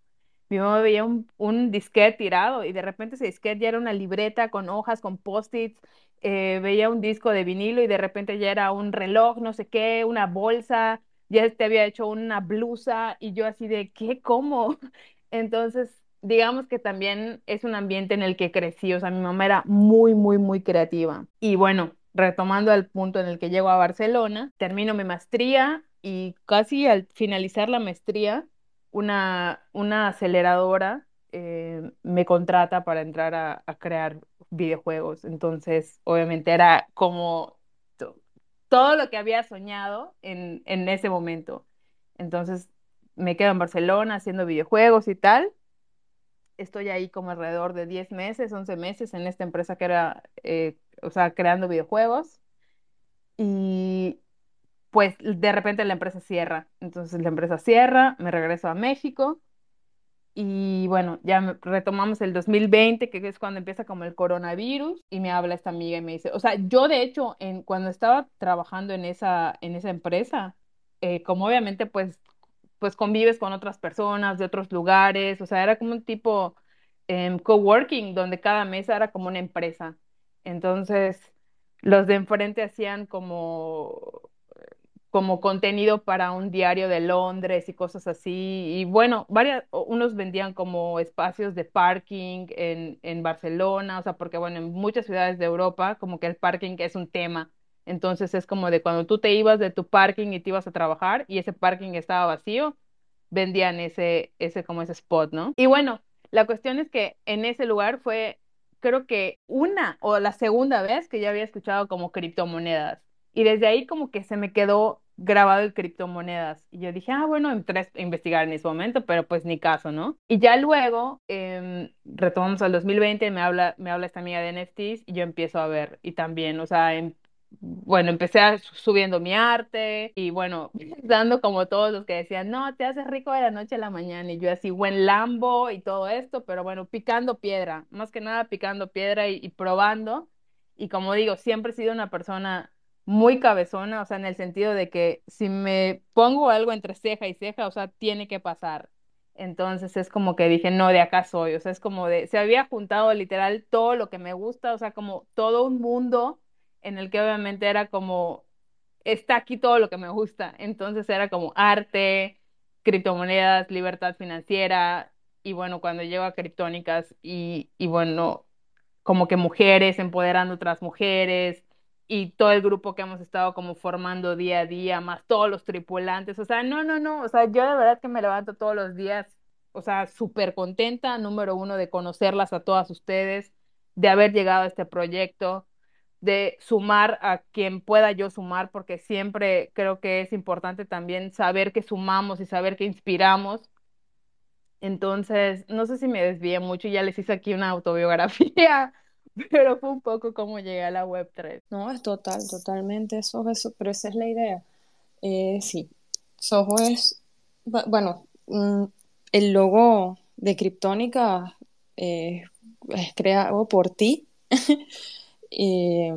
mi mamá veía un, un disquete tirado y de repente ese disquete ya era una libreta con hojas, con post-its, eh, veía un disco de vinilo y de repente ya era un reloj, no sé qué, una bolsa, ya te había hecho una blusa y yo así de, ¿qué? ¿Cómo? Entonces digamos que también es un ambiente en el que crecí, o sea, mi mamá era muy, muy, muy creativa. Y bueno, retomando al punto en el que llego a Barcelona, termino mi maestría y casi al finalizar la maestría, una, una aceleradora eh, me contrata para entrar a, crear videojuegos. Entonces, obviamente era como todo lo que había soñado en, en ese momento. Entonces, me quedo en Barcelona haciendo videojuegos y tal estoy ahí como alrededor de 10 meses, 11 meses en esta empresa que era, eh, o sea, creando videojuegos. Y pues de repente la empresa cierra. Entonces la empresa cierra, me regreso a México y bueno, ya retomamos el 2020, que es cuando empieza como el coronavirus, y me habla esta amiga y me dice, o sea, yo de hecho, en, cuando estaba trabajando en esa, en esa empresa, eh, como obviamente pues pues convives con otras personas de otros lugares, o sea, era como un tipo um, coworking donde cada mesa era como una empresa. Entonces, los de enfrente hacían como como contenido para un diario de Londres y cosas así. Y bueno, varias, unos vendían como espacios de parking en, en Barcelona, o sea, porque bueno, en muchas ciudades de Europa como que el parking es un tema. Entonces es como de cuando tú te ibas de tu parking y te ibas a trabajar y ese parking estaba vacío, vendían ese, ese como ese spot, ¿no? Y bueno, la cuestión es que en ese lugar fue, creo que una o la segunda vez que yo había escuchado como criptomonedas. Y desde ahí como que se me quedó grabado el criptomonedas. Y yo dije, ah, bueno, entré a investigar en ese momento, pero pues ni caso, ¿no? Y ya luego eh, retomamos al 2020, me habla, me habla esta amiga de NFTs y yo empiezo a ver. Y también, o sea, bueno, empecé subiendo mi arte y bueno, dando como todos los que decían, no, te haces rico de la noche a la mañana y yo así, buen Lambo y todo esto, pero bueno, picando piedra, más que nada picando piedra y, probando. Y como digo, siempre he sido una persona muy cabezona, o sea, en el sentido de que si me pongo algo entre ceja y ceja, o sea, tiene que pasar. Entonces es como que dije, no, de acá soy, o sea, es como de, se había juntado literal todo lo que me gusta, o sea, como todo un mundo en el que obviamente era como, está aquí todo lo que me gusta. Entonces era como arte, criptomonedas, libertad financiera, y bueno, cuando llego a criptónicas y, y bueno, como que mujeres empoderando otras mujeres y todo el grupo que hemos estado como formando día a día, más todos los tripulantes, o sea, no, no, no, o sea, yo de verdad que me levanto todos los días, o sea, súper contenta, número uno, de conocerlas a todas ustedes, de haber llegado a este proyecto, de sumar a quien pueda yo sumar, porque siempre creo que es importante también saber que sumamos y saber que inspiramos. Entonces, no sé si me desvié mucho, ya les hice aquí una autobiografía, pero fue un poco como llegué a la Web3. No, es total, totalmente eso, eso pero esa es la idea. Eh, sí, Soho es, bueno, mm, el logo de Kryptónica eh, es creado por ti. Eh,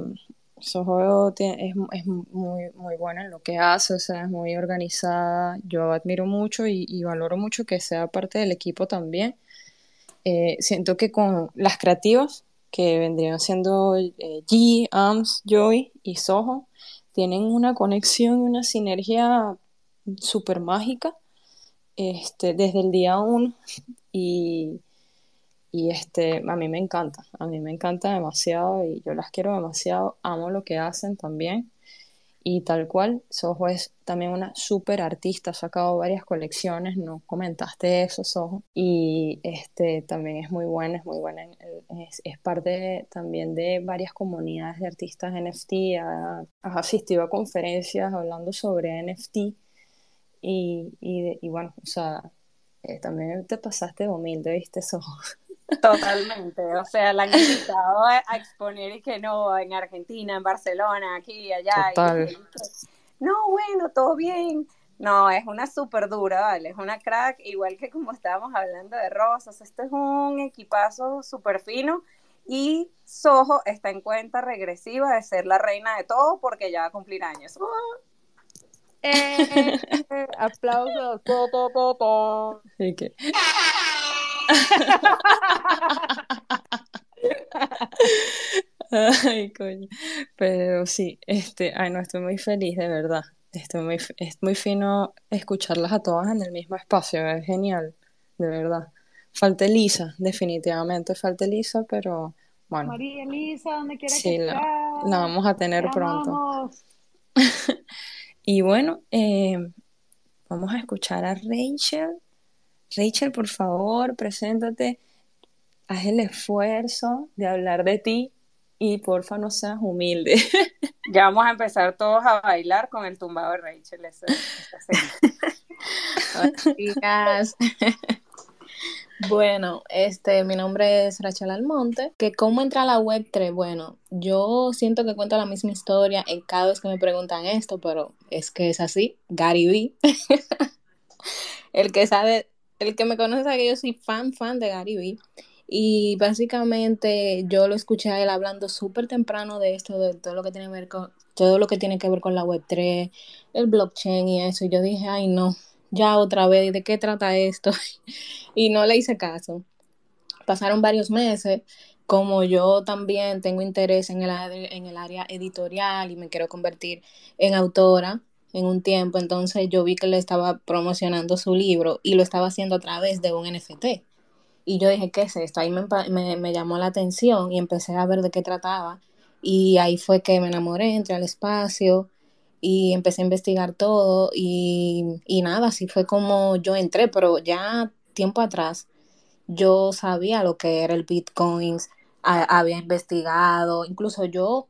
Soho tiene- es, es muy, muy buena en lo que hace, o sea, es muy organizada. Yo admiro mucho y, y valoro mucho que sea parte del equipo también. Eh, siento que con las creativas, que vendrían siendo eh, G, AMS, Joy y Soho, tienen una conexión y una sinergia súper mágica este, desde el día uno y, y este, a mí me encanta, a mí me encanta demasiado y yo las quiero demasiado, amo lo que hacen también y tal cual, Soho es también una súper artista, ha sacado varias colecciones, no comentaste eso, Soho, y este, también es muy buena, es muy buena, en- es, es parte también de varias comunidades de artistas NFT, ha, asistido a conferencias hablando sobre NFT y, de- y bueno, o sea, eh, también te pasaste de humilde, ¿viste, Soho? Totalmente, o sea, la han invitado a, exponer y que no, en Argentina, en Barcelona, aquí, allá, y que- no, bueno, todo bien. No, es una súper dura, ¿vale? Es una crack, igual que como estábamos hablando de Rosas, este es un equipazo súper fino y Soho está en cuenta regresiva de ser la reina de todo porque ya va a cumplir años. Eh, aplausos. To, to, to, to. Ay, coño. Pero sí, este, ay, no, estoy muy feliz, de verdad. Estoy muy, es muy fino escucharlas a todas en el mismo espacio, es genial, de verdad. Falta Elisa, definitivamente falta Elisa, pero bueno, María Elisa, donde quiera sí, que la, la vamos a Te tener pronto. Y bueno, eh, vamos a escuchar a Rachel. Rachel, por favor, preséntate, haz el esfuerzo de hablar de ti y porfa no seas humilde. Ya vamos a empezar todos a bailar con el tumbado de Rachel. serie. Chicas. Bueno, este, mi nombre es Rachel Almonte. Que cómo entra a la web 3, bueno, yo siento que cuento la misma historia en cada vez que me preguntan esto, pero es que es así. Gary Vee. El que sabe, el que me conoce sabe que yo soy fan, fan de Gary Vee. Y básicamente yo lo escuché a él hablando súper temprano de esto, de todo lo que tiene que ver con, todo lo que tiene que ver con la web 3, el blockchain y eso. Y yo dije, ay no, ya otra vez, ¿de qué trata esto? y no le hice caso. Pasaron varios meses, como yo también tengo interés en el, en el área editorial y me quiero convertir en autora en un tiempo, entonces yo vi que le estaba promocionando su libro y lo estaba haciendo a través de un NFT. Y yo dije, ¿qué es esto? Ahí me, me, llamó la atención y empecé a ver de qué trataba. Y ahí fue que me enamoré, entré al espacio y empecé a investigar todo y, y nada, así fue como yo entré, pero ya tiempo atrás yo sabía lo que era el Bitcoin, había investigado, incluso yo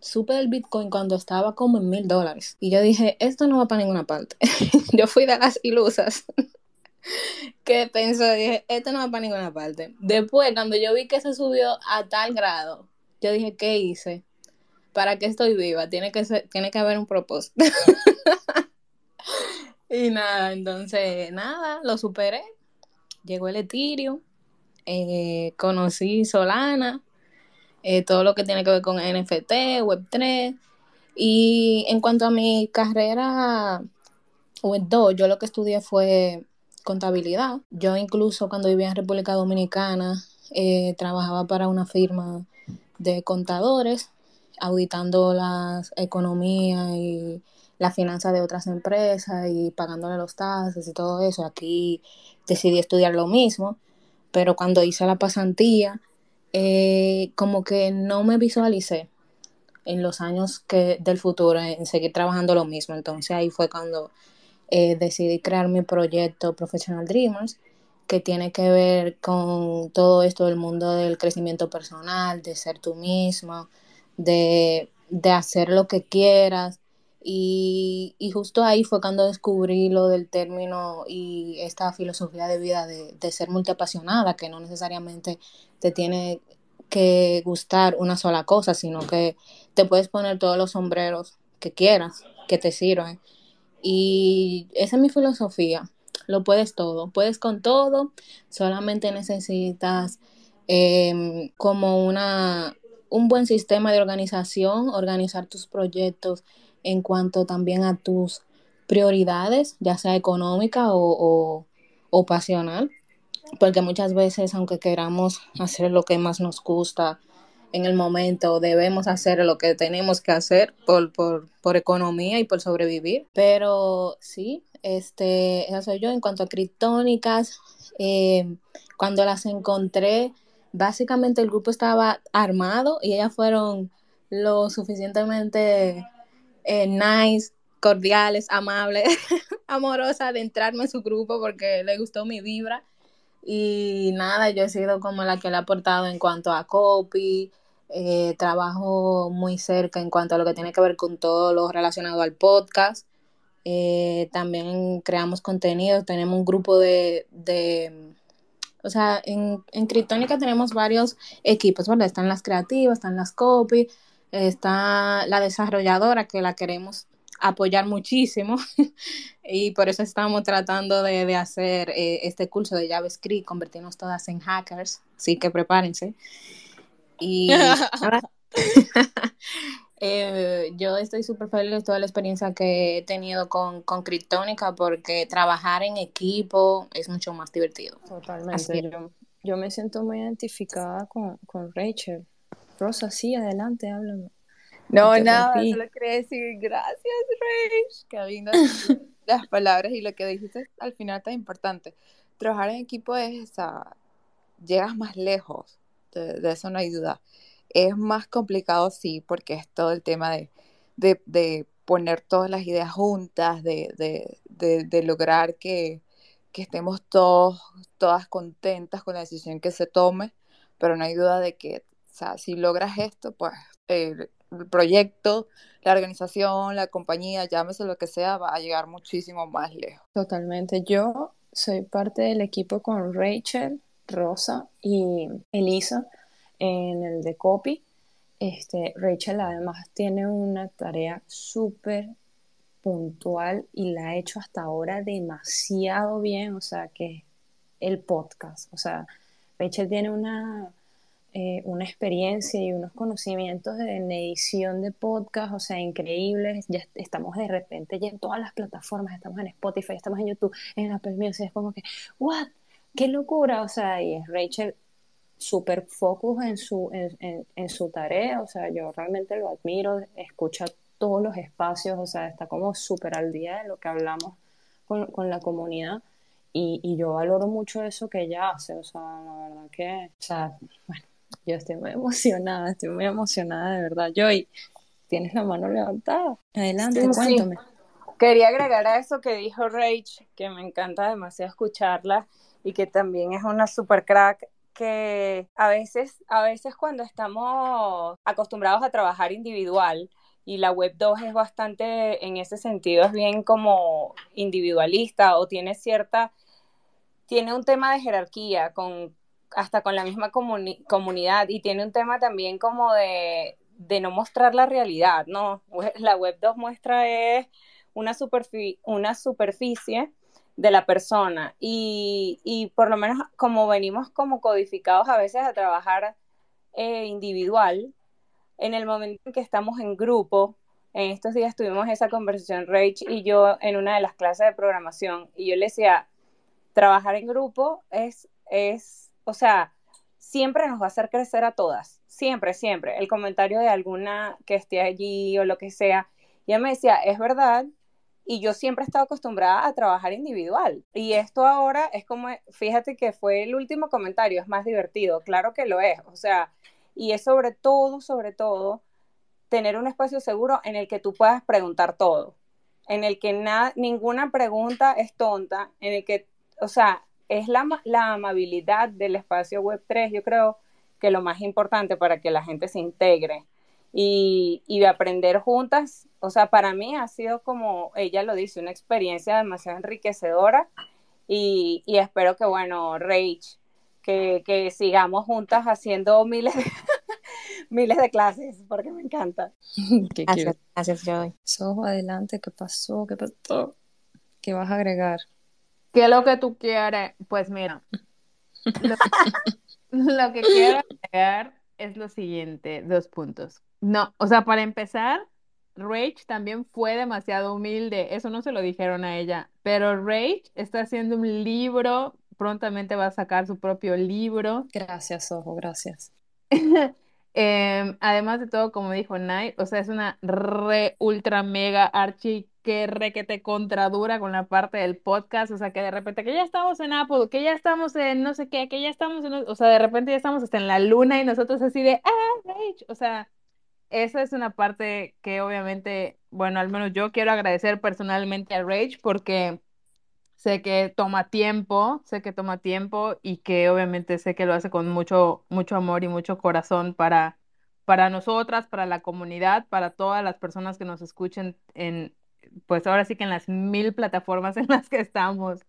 supe del Bitcoin cuando estaba como en mil dólares y yo dije, esto no va para ninguna parte. yo fui de las ilusas que pensó, dije, esto no va para ninguna parte. Después, cuando yo vi que se subió a tal grado, yo dije, ¿qué hice? ¿Para qué estoy viva? Tiene que ser, que haber un propósito. y nada, entonces, nada, lo superé. Llegó el Ethereum, eh, conocí Solana, eh, todo lo que tiene que ver con NFT, Web3. Y en cuanto a mi carrera Web 2, yo lo que estudié fue contabilidad. Yo incluso cuando vivía en República Dominicana, eh, trabajaba para una firma de contadores, auditando las economías y las finanzas de otras empresas y pagándole los taxes y todo eso. Aquí decidí estudiar lo mismo, pero cuando hice la pasantía, eh, como que no me visualicé en los años que, del futuro en seguir trabajando lo mismo. Entonces ahí fue cuando eh, decidí crear mi proyecto Professional Dreamers, que tiene que ver con todo esto del mundo del crecimiento personal, de ser tú mismo, de, de hacer lo que quieras. Y, y justo ahí fue cuando descubrí lo del término y esta filosofía de vida de, de ser multiapasionada, que no necesariamente te tiene que gustar una sola cosa, sino que te puedes poner todos los sombreros que quieras, que te sirven. Y esa es mi filosofía. Lo puedes todo, puedes con todo, solamente necesitas eh, como una, un buen sistema de organización, organizar tus proyectos en cuanto también a tus prioridades, ya sea económica o, o, pasional, porque muchas veces, aunque queramos hacer lo que más nos gusta en el momento, debemos hacer lo que tenemos que hacer por, por, por economía y por sobrevivir. Pero sí, este, esa soy yo. En cuanto a criptónicas, eh, cuando las encontré, básicamente el grupo estaba armado y ellas fueron lo suficientemente eh, nice, cordiales, amables, amorosas de entrarme en su grupo porque le gustó mi vibra. Y nada, yo he sido como la que le ha aportado en cuanto a copy, eh, trabajo muy cerca en cuanto a lo que tiene que ver con todo lo relacionado al podcast. Eh, también creamos contenido, tenemos un grupo de, de o sea, en, en Criptónica tenemos varios equipos, ¿verdad? Están las creativas, están las copy, está la desarrolladora que la queremos apoyar muchísimo y por eso estamos tratando de, de hacer eh, este curso de JavaScript, convertirnos todas en hackers, así que prepárense. Y eh, yo estoy súper feliz de toda la experiencia que he tenido con, con Kryptonica porque trabajar en equipo es mucho más divertido. Totalmente. Yo, yo, me siento muy identificada con, con Rachel. Rosa, sí, adelante, háblame. No, nada, solo quería decir gracias, Rach. Qué lindas las palabras y lo que dijiste al final tan importante. Trabajar en equipo es, esa, llegas más lejos, de, de, eso no hay duda. Es más complicado, sí, porque es todo el tema de, de, de poner todas las ideas juntas, de, de lograr que, que, estemos todos, todas contentas con la decisión que se tome, pero no hay duda de que, sea, si logras esto, pues el proyecto, la organización, la compañía, llámese lo que sea, va a llegar muchísimo más lejos. Totalmente. Yo soy parte del equipo con Rachel, Rosa y Elisa en el de copy. Este, Rachel además tiene una tarea súper puntual y la ha hecho hasta ahora demasiado bien, o sea, que el podcast, o sea, Rachel tiene una eh, una experiencia y unos conocimientos en edición de podcast, o sea, increíbles. Ya estamos de repente ya en todas las plataformas, estamos en Spotify, estamos en YouTube, en Apple Music, es como que, ¿what? ¡Qué locura! O sea, y es Rachel súper focus en su, en, en, su tarea, o sea, yo realmente lo admiro, escucha todos los espacios, o sea, está como súper al día de lo que hablamos con, con la comunidad. Y, y, yo valoro mucho eso que ella hace, o sea, la verdad que, o sea, bueno, yo estoy muy emocionada, estoy muy emocionada de verdad. Joy, tienes la mano levantada. Adelante, sí, cuéntame. Sí. Quería agregar a eso que dijo Rach, que me encanta demasiado escucharla y que también es una super crack que a veces, a veces cuando estamos acostumbrados a trabajar individual y la web 2 es bastante en ese sentido es bien como individualista o tiene cierta tiene un tema de jerarquía con hasta con la misma comuni comunidad y tiene un tema también como de, de, no mostrar la realidad, ¿no? La web 2 muestra es una, superfi una superficie de la persona y, y, por lo menos como venimos como codificados a veces a trabajar eh, individual, en el momento en que estamos en grupo, en estos días tuvimos esa conversación Rach y yo en una de las clases de programación y yo le decía, trabajar en grupo es, es o sea, siempre nos va a hacer crecer a todas, siempre, siempre. El comentario de alguna que esté allí o lo que sea, y ella me decía, es verdad, y yo siempre he estado acostumbrada a trabajar individual. Y esto ahora es como, fíjate que fue el último comentario, es más divertido, claro que lo es, o sea, y es sobre todo, sobre todo, tener un espacio seguro en el que tú puedas preguntar todo, en el que nada, ninguna pregunta es tonta, en el que, o sea, es la, la amabilidad del espacio web 3, yo creo que lo más importante para que la gente se integre y, y aprender juntas, o sea, para mí ha sido como ella lo dice, una experiencia demasiado enriquecedora y, y espero que, bueno, Rach, que, que, sigamos juntas haciendo miles de, miles de clases, porque me encanta. ¿Qué gracias, gracias, Joy. So, adelante, ¿qué pasó? ¿Qué pasó? ¿Qué vas a agregar? ¿Qué es lo que tú quieres? Pues mira, lo, lo que quiero agregar es lo siguiente, dos puntos. No, o sea, para empezar, Rage también fue demasiado humilde, eso no se lo dijeron a ella, pero Rage está haciendo un libro, prontamente va a sacar su propio libro. Gracias, Ojo, gracias. Em, además de todo, como dijo Night, o sea, es una re ultra mega archi que re que te contradura con la parte del podcast, o sea, que de repente que ya estamos en Apple, que ya estamos en no sé qué, que ya estamos en, o sea, de repente ya estamos hasta en la luna y nosotros así de, ah, Rage, o sea, esa es una parte que obviamente, bueno, al menos yo quiero agradecer personalmente a Rage porque sé que toma tiempo, sé que toma tiempo y que obviamente sé que lo hace con mucho, mucho amor y mucho corazón para, para nosotras, para la comunidad, para todas las personas que nos escuchen en, pues ahora sí que en las mil plataformas en las que estamos.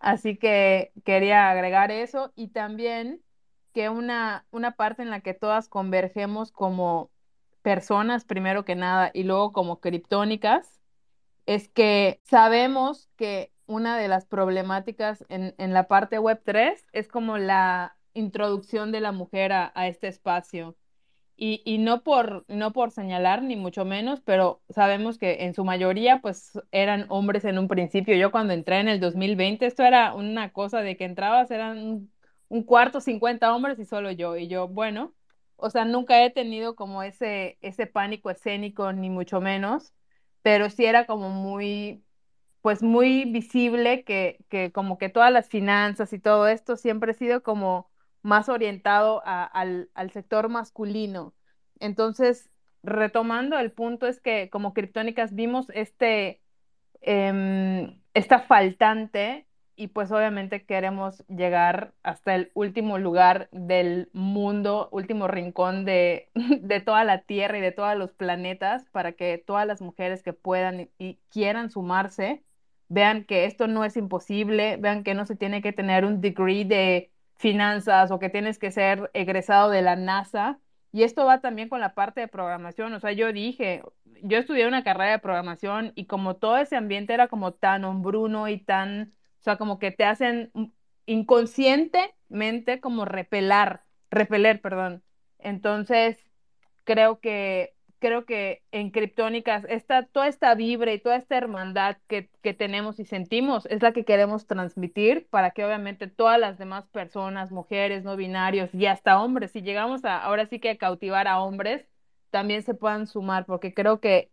Así que quería agregar eso y también que una, una parte en la que todas convergemos como personas primero que nada y luego como criptónicas es que sabemos que una de las problemáticas en, en la parte web 3 es como la introducción de la mujer a, a este espacio. Y, y, no por, no por señalar, ni mucho menos, pero sabemos que en su mayoría pues eran hombres en un principio. Yo cuando entré en el 2020, esto era una cosa de que entrabas, eran un, cuarto, 50 hombres y solo yo. Y yo, bueno, o sea, nunca he tenido como ese, ese pánico escénico, ni mucho menos, pero sí era como muy, pues muy visible que, que como que todas las finanzas y todo esto siempre ha sido como más orientado a, al, al sector masculino. Entonces, retomando el punto es que como criptónicas vimos este, eh, esta faltante y pues obviamente queremos llegar hasta el último lugar del mundo, último rincón de, de, toda la Tierra y de todos los planetas para que todas las mujeres que puedan y quieran sumarse vean que esto no es imposible, vean que no se tiene que tener un degree de finanzas o que tienes que ser egresado de la NASA. Y esto va también con la parte de programación. O sea, yo dije, yo estudié una carrera de programación y como todo ese ambiente era como tan hombruno y tan o sea, como que te hacen inconscientemente como repelar, repeler, perdón. Entonces, creo que creo que en Criptónicas esta, toda esta vibra y toda esta hermandad que, que, tenemos y sentimos es la que queremos transmitir para que obviamente todas las demás personas, mujeres, no binarios y hasta hombres, si llegamos a ahora sí que a cautivar a hombres, también se puedan sumar, porque creo que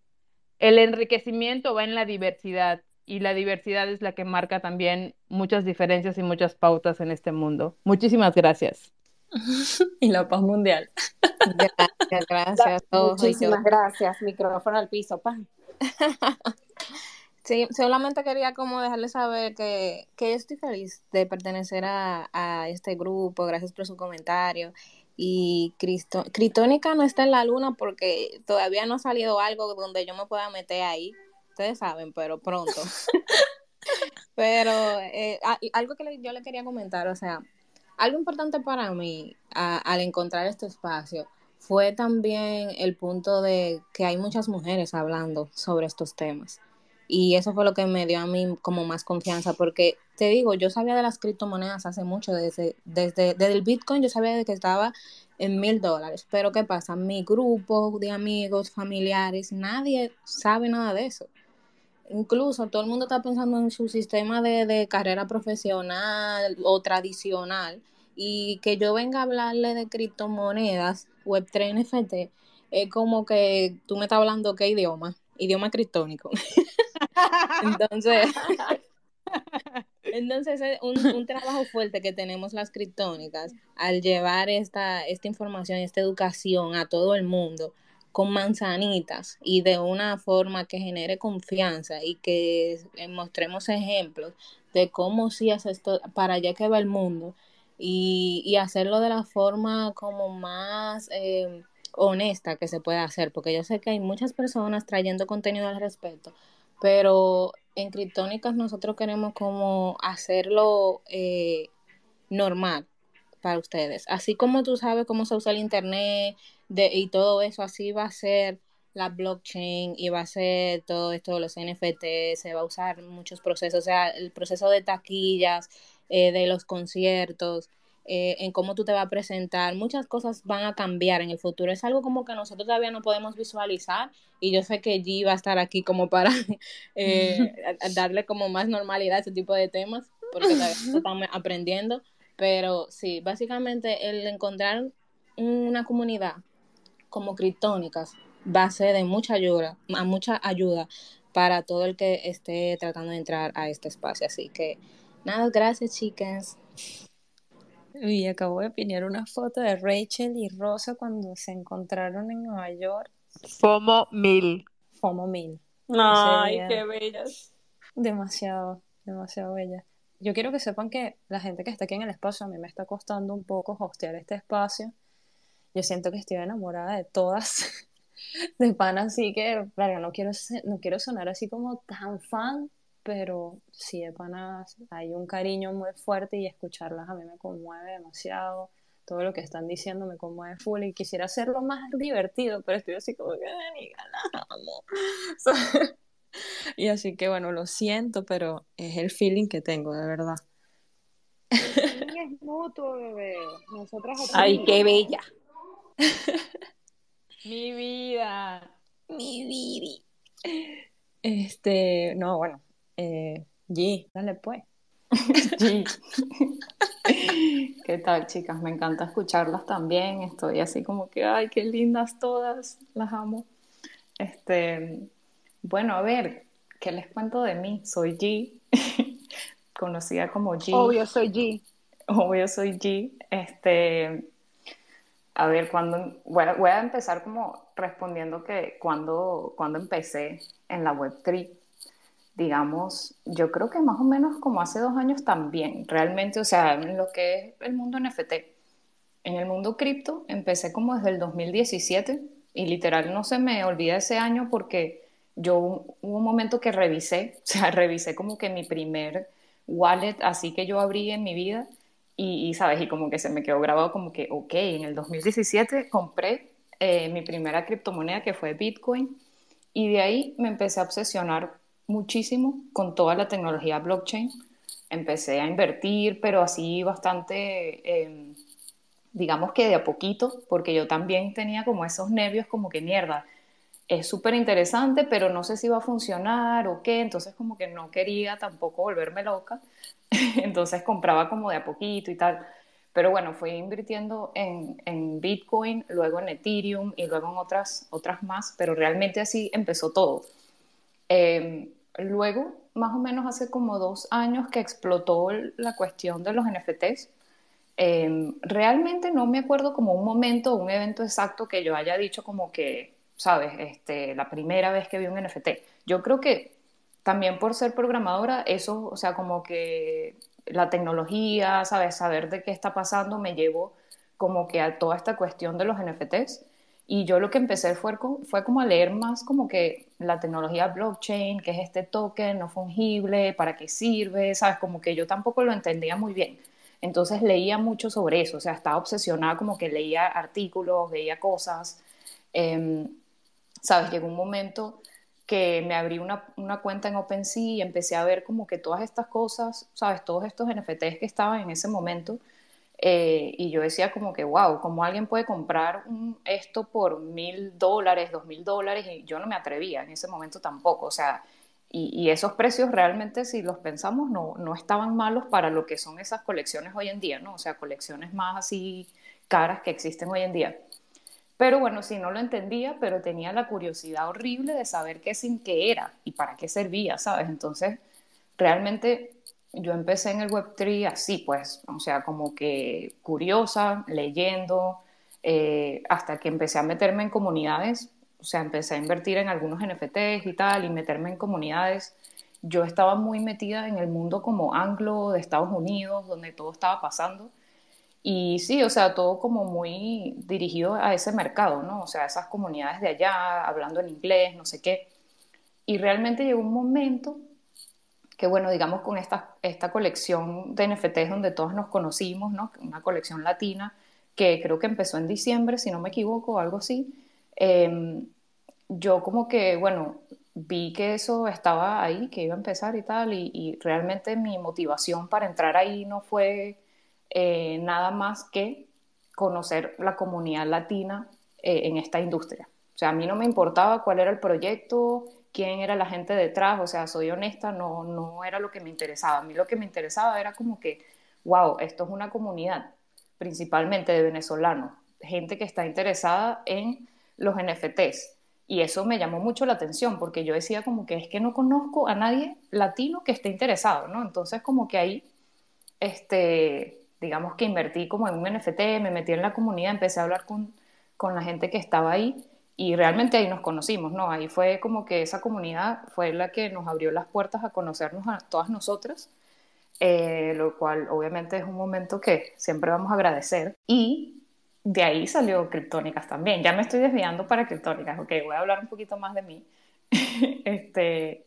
el enriquecimiento va en la diversidad y la diversidad es la que marca también muchas diferencias y muchas pautas en este mundo. Muchísimas gracias. y la paz mundial. Gracias, gracias. Muchísimas gracias. Micrófono al piso, pan. Sí, solamente quería como dejarles saber que, que yo estoy feliz de pertenecer a, a, este grupo, gracias por su comentario. Y Cristo, Critónica no está en la luna porque todavía no ha salido algo donde yo me pueda meter ahí ustedes saben, pero pronto. pero eh, algo que yo le quería comentar, o sea, algo importante para mí al encontrar este espacio fue también el punto de que hay muchas mujeres hablando sobre estos temas. Y eso fue lo que me dio a mí como más confianza, porque te digo, yo sabía de las criptomonedas hace mucho, desde, desde, desde el Bitcoin yo sabía de que estaba en mil dólares, pero ¿qué pasa? Mi grupo de amigos, familiares, nadie sabe nada de eso incluso todo el mundo está pensando en su sistema de, carrera profesional o tradicional y que yo venga a hablarle de criptomonedas, Web3 NFT, es como que tú me estás hablando qué idioma, idioma criptónico. entonces, entonces es un, un, trabajo fuerte que tenemos las criptónicas al llevar esta, esta información, esta educación a todo el mundo con manzanitas y de una forma que genere confianza y que mostremos ejemplos de cómo si hace esto para allá que va el mundo y, y hacerlo de la forma como más eh, honesta que se pueda hacer, porque yo sé que hay muchas personas trayendo contenido al respecto, pero en Criptónicas nosotros queremos como hacerlo eh, normal para ustedes. Así como tú sabes cómo se usa el Internet, de, y todo eso, así va a ser la blockchain y va a ser todo esto, los NFT, se va a usar muchos procesos, o sea, el proceso de taquillas, eh, de los conciertos, eh, en cómo tú te vas a presentar, muchas cosas van a cambiar en el futuro. Es algo como que nosotros todavía no podemos visualizar y yo sé que G va a estar aquí como para eh, darle como más normalidad a ese tipo de temas, porque todavía estamos aprendiendo. Pero sí, básicamente el encontrar una comunidad como criptónicas va a ser de mucha ayuda, a mucha ayuda para todo el que esté tratando de entrar a este espacio. Así que nada, gracias chicas. Y acabo de piñar una foto de Rachel y Rosa cuando se encontraron en Nueva York. FOMO mil. FOMO mil. Ay, qué bellas. Demasiado, demasiado bellas. Yo quiero que sepan que la gente que está aquí en el espacio, a mí me está costando un poco hostear este espacio. Yo siento que estoy enamorada de todas, de pan, así que, claro, no quiero, no quiero sonar así como tan fan, pero sí, de panas hay un cariño muy fuerte y escucharlas a mí me conmueve demasiado. Todo lo que están diciendo me conmueve full y quisiera hacerlo más divertido, pero estoy así como que ganamos. y así que bueno, lo siento, pero es el feeling que tengo, de verdad. Es mutuo, bebé. Nosotras Ay, qué bella. Mi vida. Mi vida. Este, no, bueno, eh, G, dale pues. G. ¿Qué tal, chicas? Me encanta escucharlas también. Estoy así como que, ay, qué lindas todas, las amo. Este, bueno, a ver, ¿qué les cuento de mí? Soy G, conocida como G. Obvio, soy G. Obvio, soy G. Este, a ver, cuando, voy a empezar como respondiendo que cuando, cuando empecé en la Web3 digamos, yo creo que más o menos como hace dos años también, realmente, o sea, en lo que es el mundo NFT. En el mundo cripto empecé como desde el 2017 y literal no se me olvida ese año porque yo hubo un momento que revisé, o sea, revisé como que mi primer wallet así que yo abrí en mi vida y, sabes, y como que se me quedó grabado como que, ok, en el 2017 compré eh, mi primera criptomoneda que fue Bitcoin y de ahí me empecé a obsesionar muchísimo con toda la tecnología blockchain. Empecé a invertir, pero así bastante, em, digamos que de a poquito, porque yo también tenía como esos nervios como que mierda, es súper interesante, pero no sé si va a funcionar o qué, entonces como que no quería tampoco volverme loca, entonces compraba como de a poquito y tal. Pero bueno, fui invirtiendo en, en, Bitcoin, luego en Ethereum y luego en otras, otras más, pero realmente así empezó todo. Eh, Luego, más o menos hace como dos años que explotó la cuestión de los NFTs. Em, realmente no me acuerdo como un momento, un evento exacto que yo haya dicho como que, sabes, este, la primera vez que vi un NFT. Yo creo que también por ser programadora, eso, o sea, como que la tecnología, sabes, saber de qué está pasando me llevó como que a toda esta cuestión de los NFTs. Y yo lo que empecé fue, fue como a leer más como que la tecnología blockchain, que es este token no fungible, para qué sirve, ¿sabes? Como que yo tampoco lo entendía muy bien. Entonces leía mucho sobre eso, o sea, estaba obsesionada como que leía artículos, veía cosas. Em, ¿Sabes? Llegó un momento que me abrí una, una, cuenta en OpenSea y empecé a ver como que todas estas cosas, ¿sabes? Todos estos NFTs que estaban en ese momento eh, y yo decía como que, wow, ¿cómo alguien puede comprar esto por mil dólares, dos mil dólares? Y yo no me atrevía en ese momento tampoco. O sea, y, esos precios realmente, si los pensamos, no, no estaban malos para lo que son esas colecciones hoy en día, ¿no? O sea, colecciones más así caras que existen hoy en día. Pero bueno, sí, no lo entendía, pero tenía la curiosidad horrible de saber qué, sin qué era y para qué servía, ¿sabes? Entonces, realmente yo empecé en el Web3 así, pues, o sea, como que curiosa, leyendo, eh, hasta que empecé a meterme en comunidades, o sea, empecé a invertir en algunos NFTs y tal, y meterme en comunidades. Yo estaba muy metida en el mundo como anglo de Estados Unidos, donde todo estaba pasando. Y sí, o sea, todo como muy dirigido a ese mercado, ¿no? O sea, esas comunidades de allá, hablando en inglés, no sé qué. Y realmente llegó un momento que bueno, digamos con esta, esta colección de NFTs donde todos nos conocimos, ¿no? Una colección latina que creo que empezó en diciembre, si no me equivoco, o algo así. Em, yo como que, bueno, vi que eso estaba ahí, que iba a empezar y tal, y, realmente mi motivación para entrar ahí no fue eh, nada más que conocer la comunidad latina eh, en esta industria. O sea, a mí no me importaba cuál era el proyecto, quién era la gente detrás, o sea, soy honesta, no, no era lo que me interesaba. A mí lo que me interesaba era como que, wow, esto es una comunidad, principalmente de venezolanos, gente que está interesada en los NFTs. Y eso me llamó mucho la atención porque yo decía como que es que no conozco a nadie latino que esté interesado, ¿no? Entonces como que ahí, este, digamos que invertí como en un NFT, me metí en la comunidad, empecé a hablar con, con la gente que estaba ahí y realmente ahí nos conocimos, ¿no? Ahí fue como que esa comunidad fue la que nos abrió las puertas a conocernos a todas nosotras, eh, lo cual obviamente es un momento que siempre vamos a agradecer. Y de ahí salió Criptónicas también. Ya me estoy desviando para Criptónicas, ok, voy a hablar un poquito más de mí. este,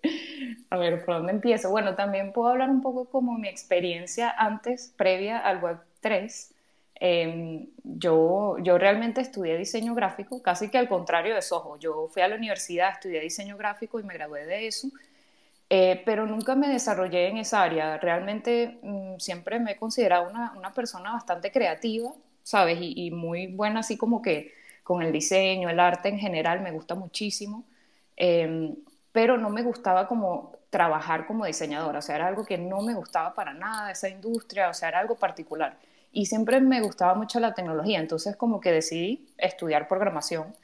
a ver, ¿por dónde empiezo? Bueno, también puedo hablar un poco como mi experiencia antes, previa al Web 3. Em, yo, yo realmente estudié diseño gráfico, casi que al contrario de Soho. Yo fui a la universidad, estudié diseño gráfico y me gradué de eso, eh, pero nunca me desarrollé en esa área. Realmente mm, siempre me he considerado una, una, persona bastante creativa, ¿sabes? Y, y, muy buena así como que con el diseño, el arte en general, me gusta muchísimo, eh, pero no me gustaba como trabajar como diseñadora, o sea, era algo que no me gustaba para nada, esa industria, o sea, era algo particular y siempre me gustaba mucho la tecnología, entonces como que decidí estudiar programación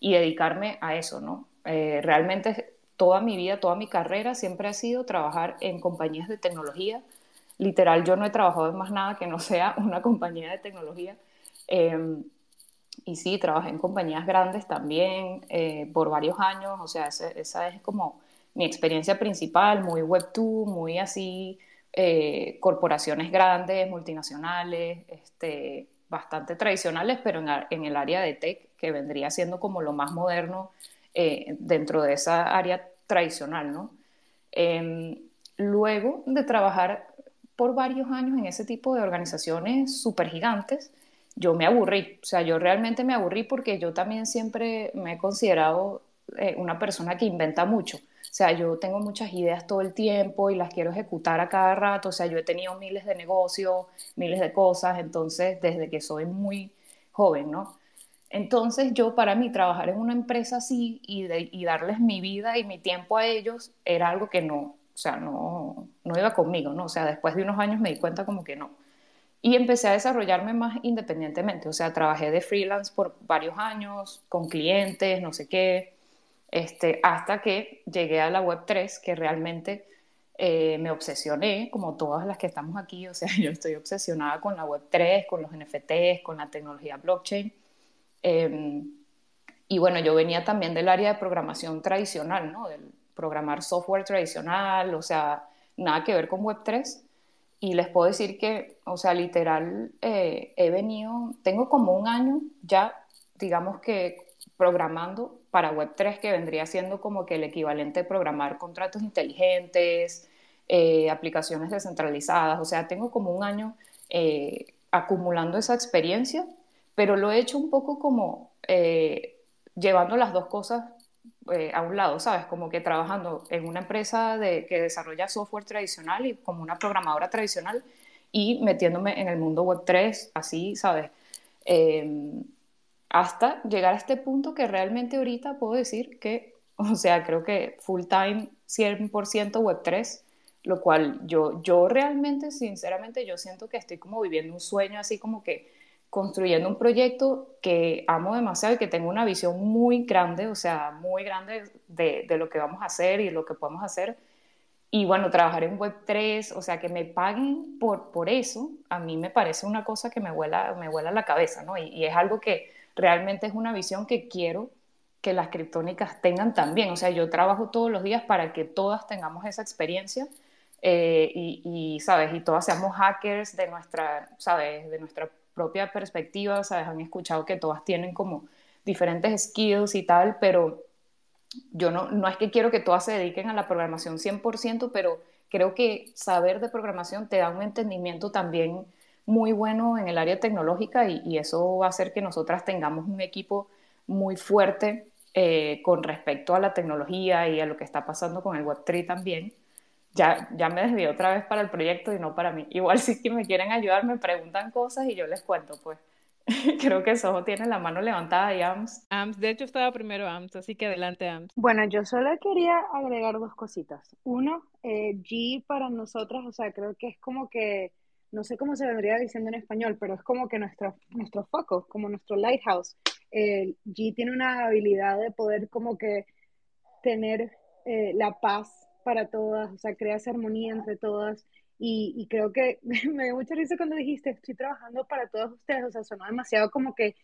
y dedicarme a eso, ¿no? Eh, realmente toda mi vida, toda mi carrera siempre ha sido trabajar en compañías de tecnología. Literal, yo no he trabajado en más nada que no sea una compañía de tecnología. Em, y sí, trabajé en compañías grandes también eh, por varios años, o sea, esa, es como mi experiencia principal, muy Web2, muy así eh, corporaciones grandes, multinacionales, este, bastante tradicionales, pero en, el área de tech, que vendría siendo como lo más moderno eh, dentro de esa área tradicional, ¿no? Em, luego de trabajar por varios años en ese tipo de organizaciones súper gigantes, yo me aburrí, o sea, yo realmente me aburrí porque yo también siempre me he considerado eh, una persona que inventa mucho. O sea, yo tengo muchas ideas todo el tiempo y las quiero ejecutar a cada rato. O sea, yo he tenido miles de negocios, miles de cosas, entonces, desde que soy muy joven, ¿no? Entonces, yo para mí trabajar en una empresa así y, y darles mi vida y mi tiempo a ellos era algo que no, o sea, no, no iba conmigo, ¿no? O sea, después de unos años me di cuenta como que no. Y empecé a desarrollarme más independientemente, o sea, trabajé de freelance por varios años, con clientes, no sé qué, este, hasta que llegué a la Web3, que realmente eh, me obsesioné, como todas las que estamos aquí, o sea, yo estoy obsesionada con la Web3, con los NFTs, con la tecnología blockchain. Em, y bueno, yo venía también del área de programación tradicional, ¿no? Del programar software tradicional, o sea, nada que ver con Web3. Y les puedo decir que, o sea, literal, eh, he venido, tengo como un año ya, digamos que programando para Web3, que vendría siendo como que el equivalente de programar contratos inteligentes, eh, aplicaciones descentralizadas. O sea, tengo como un año eh, acumulando esa experiencia, pero lo he hecho un poco como llevando las dos cosas a un lado, ¿sabes? Como que trabajando en una empresa de, que desarrolla software tradicional y como una programadora tradicional y metiéndome en el mundo Web3, así, ¿sabes? hasta llegar a este punto que realmente ahorita puedo decir que, o sea, creo que full time 100% Web3, lo cual yo, yo realmente, sinceramente, yo siento que estoy como viviendo un sueño así como que construyendo un proyecto que amo demasiado y que tengo una visión muy grande, o sea, muy grande de, de lo que vamos a hacer y lo que podemos hacer. Y bueno, trabajar en Web3, o sea, que me paguen por, por eso, a mí me parece una cosa que me vuela, me vuela la cabeza, ¿no? y es algo que realmente es una visión que quiero que las criptónicas tengan también. O sea, yo trabajo todos los días para que todas tengamos esa experiencia eh, y, ¿sabes? Y todas seamos hackers de nuestra, ¿sabes? De nuestra propia perspectiva, ¿sabes? Han escuchado que todas tienen como diferentes skills y tal, pero yo no, no es que quiero que todas se dediquen a la programación 100%, pero creo que saber de programación te da un entendimiento también muy bueno en el área tecnológica y, eso va a hacer que nosotras tengamos un equipo muy fuerte eh, con respecto a la tecnología y a lo que está pasando con el Web3 también. ya, ya me desvié otra vez para el proyecto y no para mí. Igual si que me quieren ayudar, me preguntan cosas y yo les cuento, pues. Creo que Soho tiene la mano levantada y AMS. AMS, de hecho estaba primero AMS, así que adelante AMS. Bueno, yo solo quería agregar dos cositas. Uno, eh, G para nosotras, o sea, creo que es como que, no sé cómo se vendría diciendo en español, pero es como que nuestro, nuestro foco, como nuestro lighthouse. Eh, G tiene una habilidad de poder como que tener eh, la paz para todas, o sea, crea esa armonía entre todas. Y, y creo que me dio mucha risa cuando dijiste, estoy trabajando para todos ustedes, o sea, sonó demasiado como que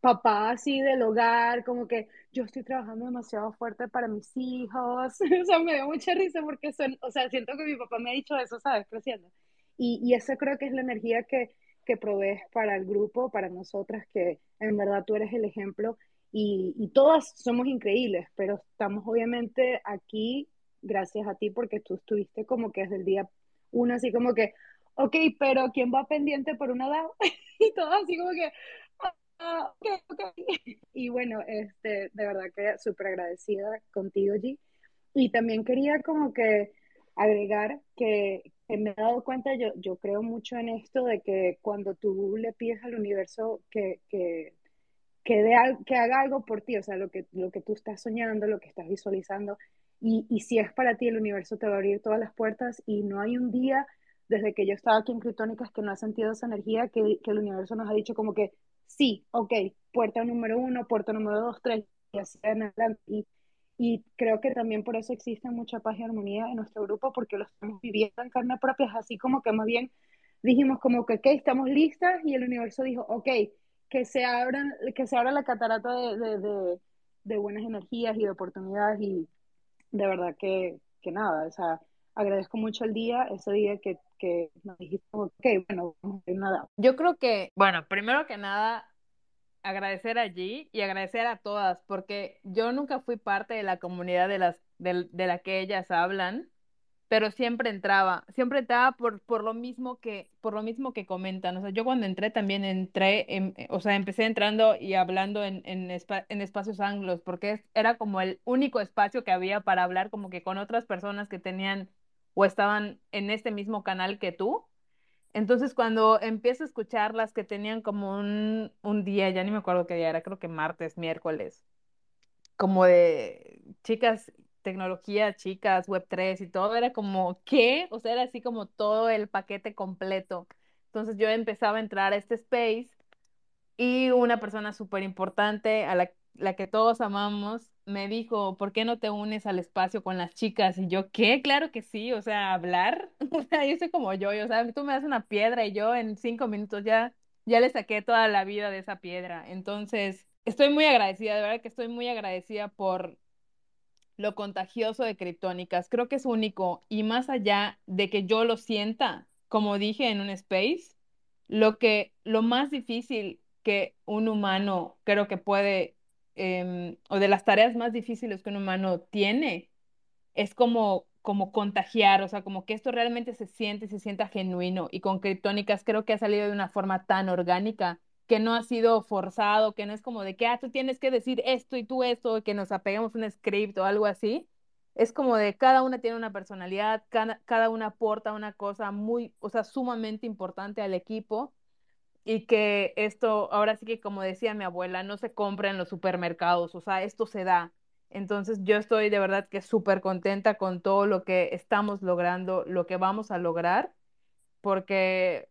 papá así del hogar, como que yo estoy trabajando demasiado fuerte para mis hijos, o sea, me dio mucha risa porque son, o sea, siento que mi papá me ha dicho eso, ¿sabes? Creciendo. Y, y eso creo que es la energía que, que provees para el grupo, para nosotras, que en verdad tú eres el ejemplo y, y todas somos increíbles, pero estamos obviamente aquí gracias a ti porque tú estuviste como que desde el día uno así como que, ok, pero ¿quién va pendiente por una edad? y todo así como que, ah, ok, ok. Y bueno, este, de verdad que súper agradecida contigo, G. Y también quería como que agregar que, me he dado cuenta, yo, yo creo mucho en esto de que cuando tú le pides al universo que, que, que, al- que haga algo por ti, o sea, lo que, lo que tú estás soñando, lo que estás visualizando, y, y si es para ti, el universo te va a abrir todas las puertas y no hay un día desde que yo estaba aquí en Kryptónicas que no ha sentido esa energía que, que el universo nos ha dicho como que sí, ok, puerta número uno, puerta número dos, tres, y así en adelante. Y, y creo que también por eso existe mucha paz y armonía en nuestro grupo, porque lo estamos viviendo en carne propia, es así como que más bien dijimos como que, ok, estamos listas, y el universo dijo, ok, que se abran, que se abra la catarata de, de, de, de buenas energías y de oportunidades, y de verdad que, que nada, o sea, agradezco mucho el día, ese día que, que nos dijiste, ok, bueno, nada. Yo creo que, bueno, primero que nada, agradecer allí y agradecer a todas, porque yo nunca fui parte de la comunidad de las de, de la que ellas hablan, pero siempre entraba, siempre entraba por, por lo mismo que, por lo mismo que comentan. O sea, yo cuando entré también entré, en- o sea, empecé entrando y hablando en, en, espa- en espacios anglos, porque es- era como el único espacio que había para hablar como que con otras personas que tenían o estaban en este mismo canal que tú. Entonces, cuando empiezo a escuchar las que tenían como un, un día, ya ni me acuerdo qué día era, creo que martes, miércoles, como de chicas, tecnología, chicas, web 3 y todo, era como, ¿qué? O sea, era así como todo el paquete completo. Entonces yo empezaba a entrar a este space y una persona súper importante a la, que todos amamos me dijo, ¿por qué no te unes al espacio con las chicas? Y yo, ¿qué? Claro que sí, o sea, hablar, o yo soy como yo, o sea, tú me das una piedra y yo en cinco minutos ya, ya le saqué toda la vida de esa piedra. Entonces, estoy muy agradecida, de verdad que estoy muy agradecida por lo contagioso de Criptónicas. Creo que es único y más allá de que yo lo sienta, como dije en un space, lo que, lo más difícil que un humano creo que puede, em, o de las tareas más difíciles que un humano tiene, es como, como contagiar, o sea, como que esto realmente se siente, se sienta genuino. Y con Criptónicas creo que ha salido de una forma tan orgánica que no ha sido forzado, que no es como de que, ah, tú tienes que decir esto y tú esto, que nos apeguemos a un script o algo así. Es como de cada una tiene una personalidad, cada, cada una aporta una cosa muy, o sea, sumamente importante al equipo y que esto, ahora sí que como decía mi abuela, no se compra en los supermercados, o sea, esto se da. Entonces yo estoy de verdad que súper contenta con todo lo que estamos logrando, lo que vamos a lograr, porque,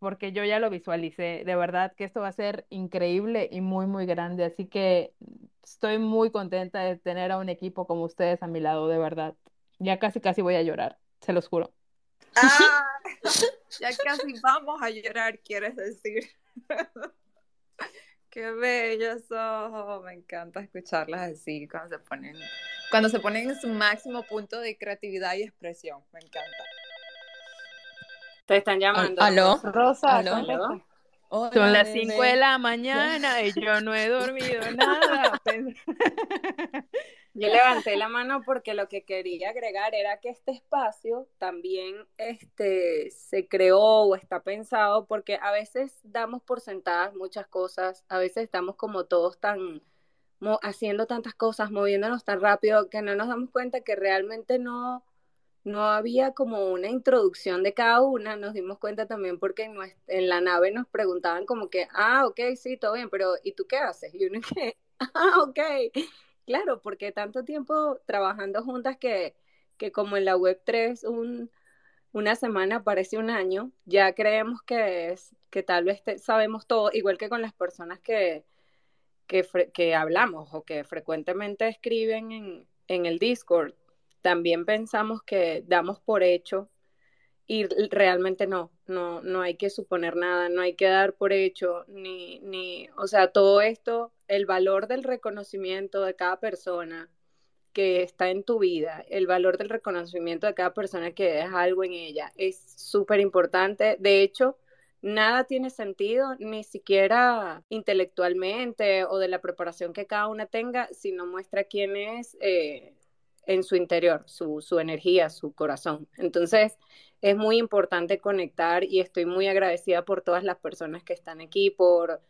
porque yo ya lo visualicé, de verdad que esto va a ser increíble y muy, muy grande. Así que estoy muy contenta de tener a un equipo como ustedes a mi lado, de verdad. Ya casi, casi voy a llorar, se los juro. Ah, ya casi vamos a llorar, quieres decir. Qué bellos ojos, me encanta escucharlas así cuando se ponen, cuando se ponen en su máximo punto de creatividad y expresión, me encanta. Te están llamando. ¿Aló? Rosa, ¿Aló? Son las bebé. 5 de la mañana y yo no he dormido nada. Yo levanté la mano porque lo que quería agregar era que este espacio también este, se creó o está pensado porque a veces damos por sentadas muchas cosas, a veces estamos como todos tan haciendo tantas cosas, moviéndonos tan rápido que no nos damos cuenta que realmente no, no había como una introducción de cada una, nos dimos cuenta también porque en, la nave nos preguntaban como que, ah, ok, sí, todo bien, pero ¿y tú qué haces? Y uno que, ah, ok, claro, porque tanto tiempo trabajando juntas que, que como en la web 3 un, una semana parece un año, ya creemos que es, que tal vez sabemos todo, igual que con las personas que, que, que hablamos o que frecuentemente escriben en, en el Discord. También pensamos que damos por hecho y realmente no, no, no hay que suponer nada, no hay que dar por hecho, ni, ni, o sea, todo esto, el valor del reconocimiento de cada persona que está en tu vida, el valor del reconocimiento de cada persona que deja algo en ella es súper importante. De hecho, nada tiene sentido, ni siquiera intelectualmente o de la preparación que cada una tenga, si no muestra quién es eh, en su interior, su, su energía, su corazón. Entonces, es muy importante conectar y estoy muy agradecida por todas las personas que están aquí, por,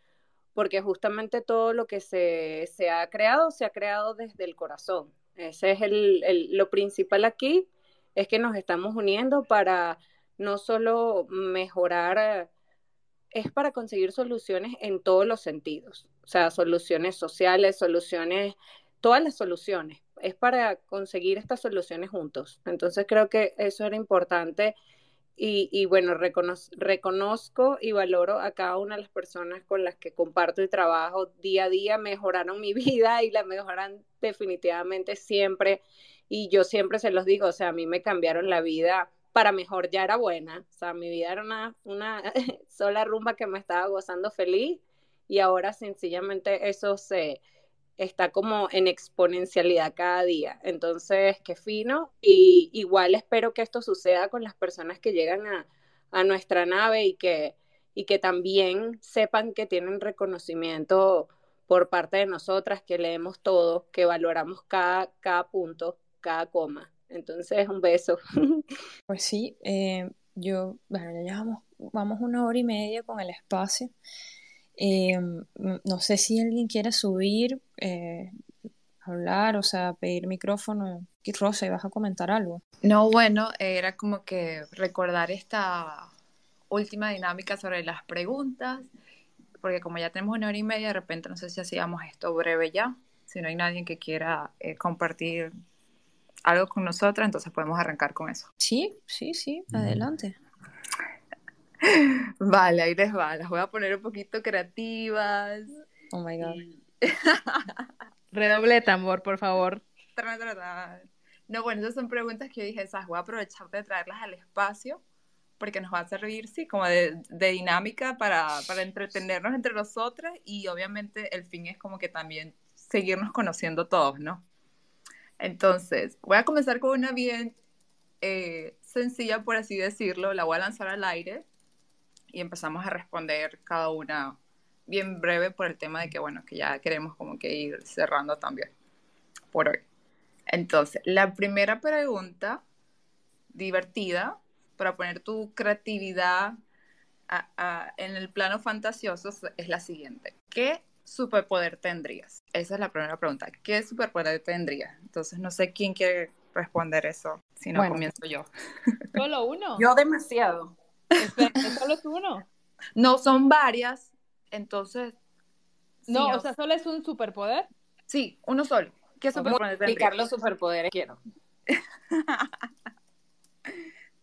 porque justamente todo lo que se, se ha creado, se ha creado desde el corazón. Ese es el, lo principal aquí, es que nos estamos uniendo para no solo mejorar, es para conseguir soluciones en todos los sentidos, o sea, soluciones sociales, soluciones, todas las soluciones, es para conseguir estas soluciones juntos. Entonces creo que eso era importante y, bueno, reconoz- reconozco y valoro a cada una de las personas con las que comparto y trabajo día a día, mejoraron mi vida y la mejoran definitivamente siempre. Y yo siempre se los digo, o sea, a mí me cambiaron la vida para mejor, ya era buena, o sea, mi vida era una, una sola rumba que me estaba gozando feliz y ahora sencillamente eso se está como en exponencialidad cada día. Entonces, qué fino. Y igual espero que esto suceda con las personas que llegan a, a nuestra nave y que, y que también sepan que tienen reconocimiento por parte de nosotras, que leemos todo, que valoramos cada, cada punto, cada coma. Entonces, un beso. Pues sí, eh, yo, bueno, ya llevamos, vamos una hora y media con el espacio. Eh, m- no sé si alguien quiere subir, eh, hablar, o sea, pedir micrófono. Y Rosa, ¿ibas a comentar algo? No, bueno, era como que recordar esta última dinámica sobre las preguntas, porque como ya tenemos una hora y media, de repente no sé si hacíamos esto breve ya, si no hay nadie que quiera eh, compartir algo con nosotros, entonces podemos arrancar con eso. Sí, sí, sí, adelante. Vale, ahí les va, las voy a poner un poquito creativas. Oh my God. Redoble de tambor, por favor. No, bueno, esas son preguntas que yo dije, esas voy a aprovechar de traerlas al espacio porque nos va a servir, sí, como de, de dinámica para, para entretenernos entre nosotras y obviamente el fin es como que también seguirnos conociendo todos, ¿no? Entonces, voy a comenzar con una bien eh, sencilla, por así decirlo, la voy a lanzar al aire y empezamos a responder cada una bien breve por el tema de que, bueno, que ya queremos como que ir cerrando también por hoy. Entonces, la primera pregunta divertida para poner tu creatividad a- a- en el plano fantasioso es la siguiente. ¿Qué superpoder tendrías? Esa es la primera pregunta. ¿Qué superpoder tendrías? Entonces, no sé quién quiere responder eso, si no Bueno. comienzo yo. ¿Solo uno? Yo demasiado. Espera, ¿Solo es uno? No, son varias, entonces... No, o sea, ¿solo es un superpoder? Sí, uno solo. ¿Qué superpoder? Multiplicar los superpoderes quiero.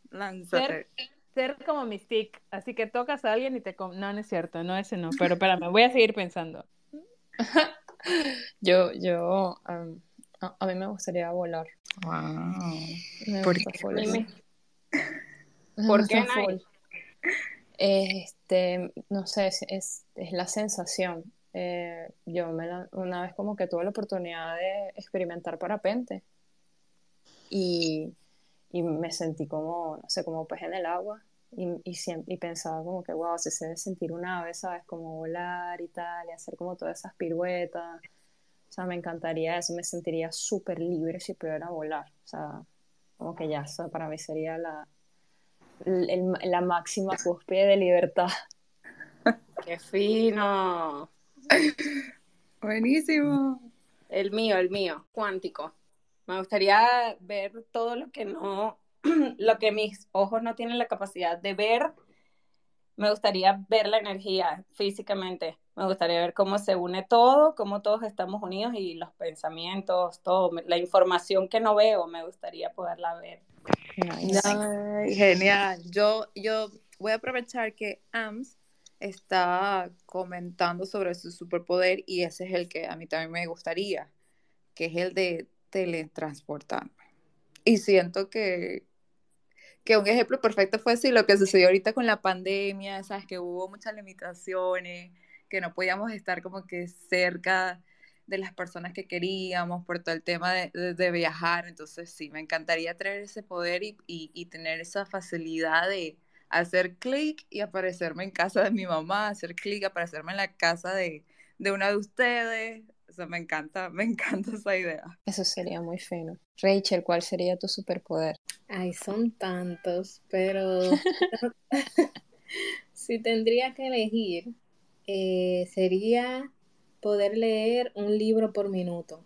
Lánzate. Ser como Mystique, así que tocas a alguien y te... com- No, no es cierto, no, ese no, pero espérame, voy a seguir pensando. Yo, yo, am, a, a mí me gustaría volar. Wow. Me ¿Por gusta qué? ¿Por qué. Este, no sé, es, es, la sensación. Eh, yo me la- una vez como que tuve la oportunidad de experimentar parapente y, y me sentí como, no sé, como pez en el agua y, y, y pensaba como que, wow, si se debe sentir una ave, ¿sabes? Como volar y tal, y hacer como todas esas piruetas. O sea, me encantaría eso, me sentiría súper libre si pudiera volar. O sea, como que ya, eso para mí sería la, el- el- la máxima cúspide de libertad. Qué fino. Buenísimo. El mío, el mío, cuántico. Me gustaría ver todo lo que no, lo que mis ojos no tienen la capacidad de ver, me gustaría ver la energía físicamente. Me gustaría ver cómo se une todo, cómo todos estamos unidos y los pensamientos, todo, la información que no veo, me gustaría poderla ver. Ay, genial. Yo, yo voy a aprovechar que AMS está comentando sobre su superpoder y ese es el que a mí también me gustaría, que es el de teletransportarme. Y siento que, que un ejemplo perfecto fue si lo que sucedió ahorita con la pandemia, sabes que hubo muchas limitaciones, que no podíamos estar como que cerca de las personas que queríamos por todo el tema de, viajar. Entonces sí, me encantaría traer ese poder y, y tener esa facilidad de hacer clic y aparecerme en casa de mi mamá, hacer clic, aparecerme en la casa de, de una de ustedes. O sea, me encanta, me encanta esa idea. Eso sería muy fino. Rachel, ¿cuál sería tu superpoder? Ay, son tantos, pero si tendría que elegir, eh, sería poder leer un libro por minuto.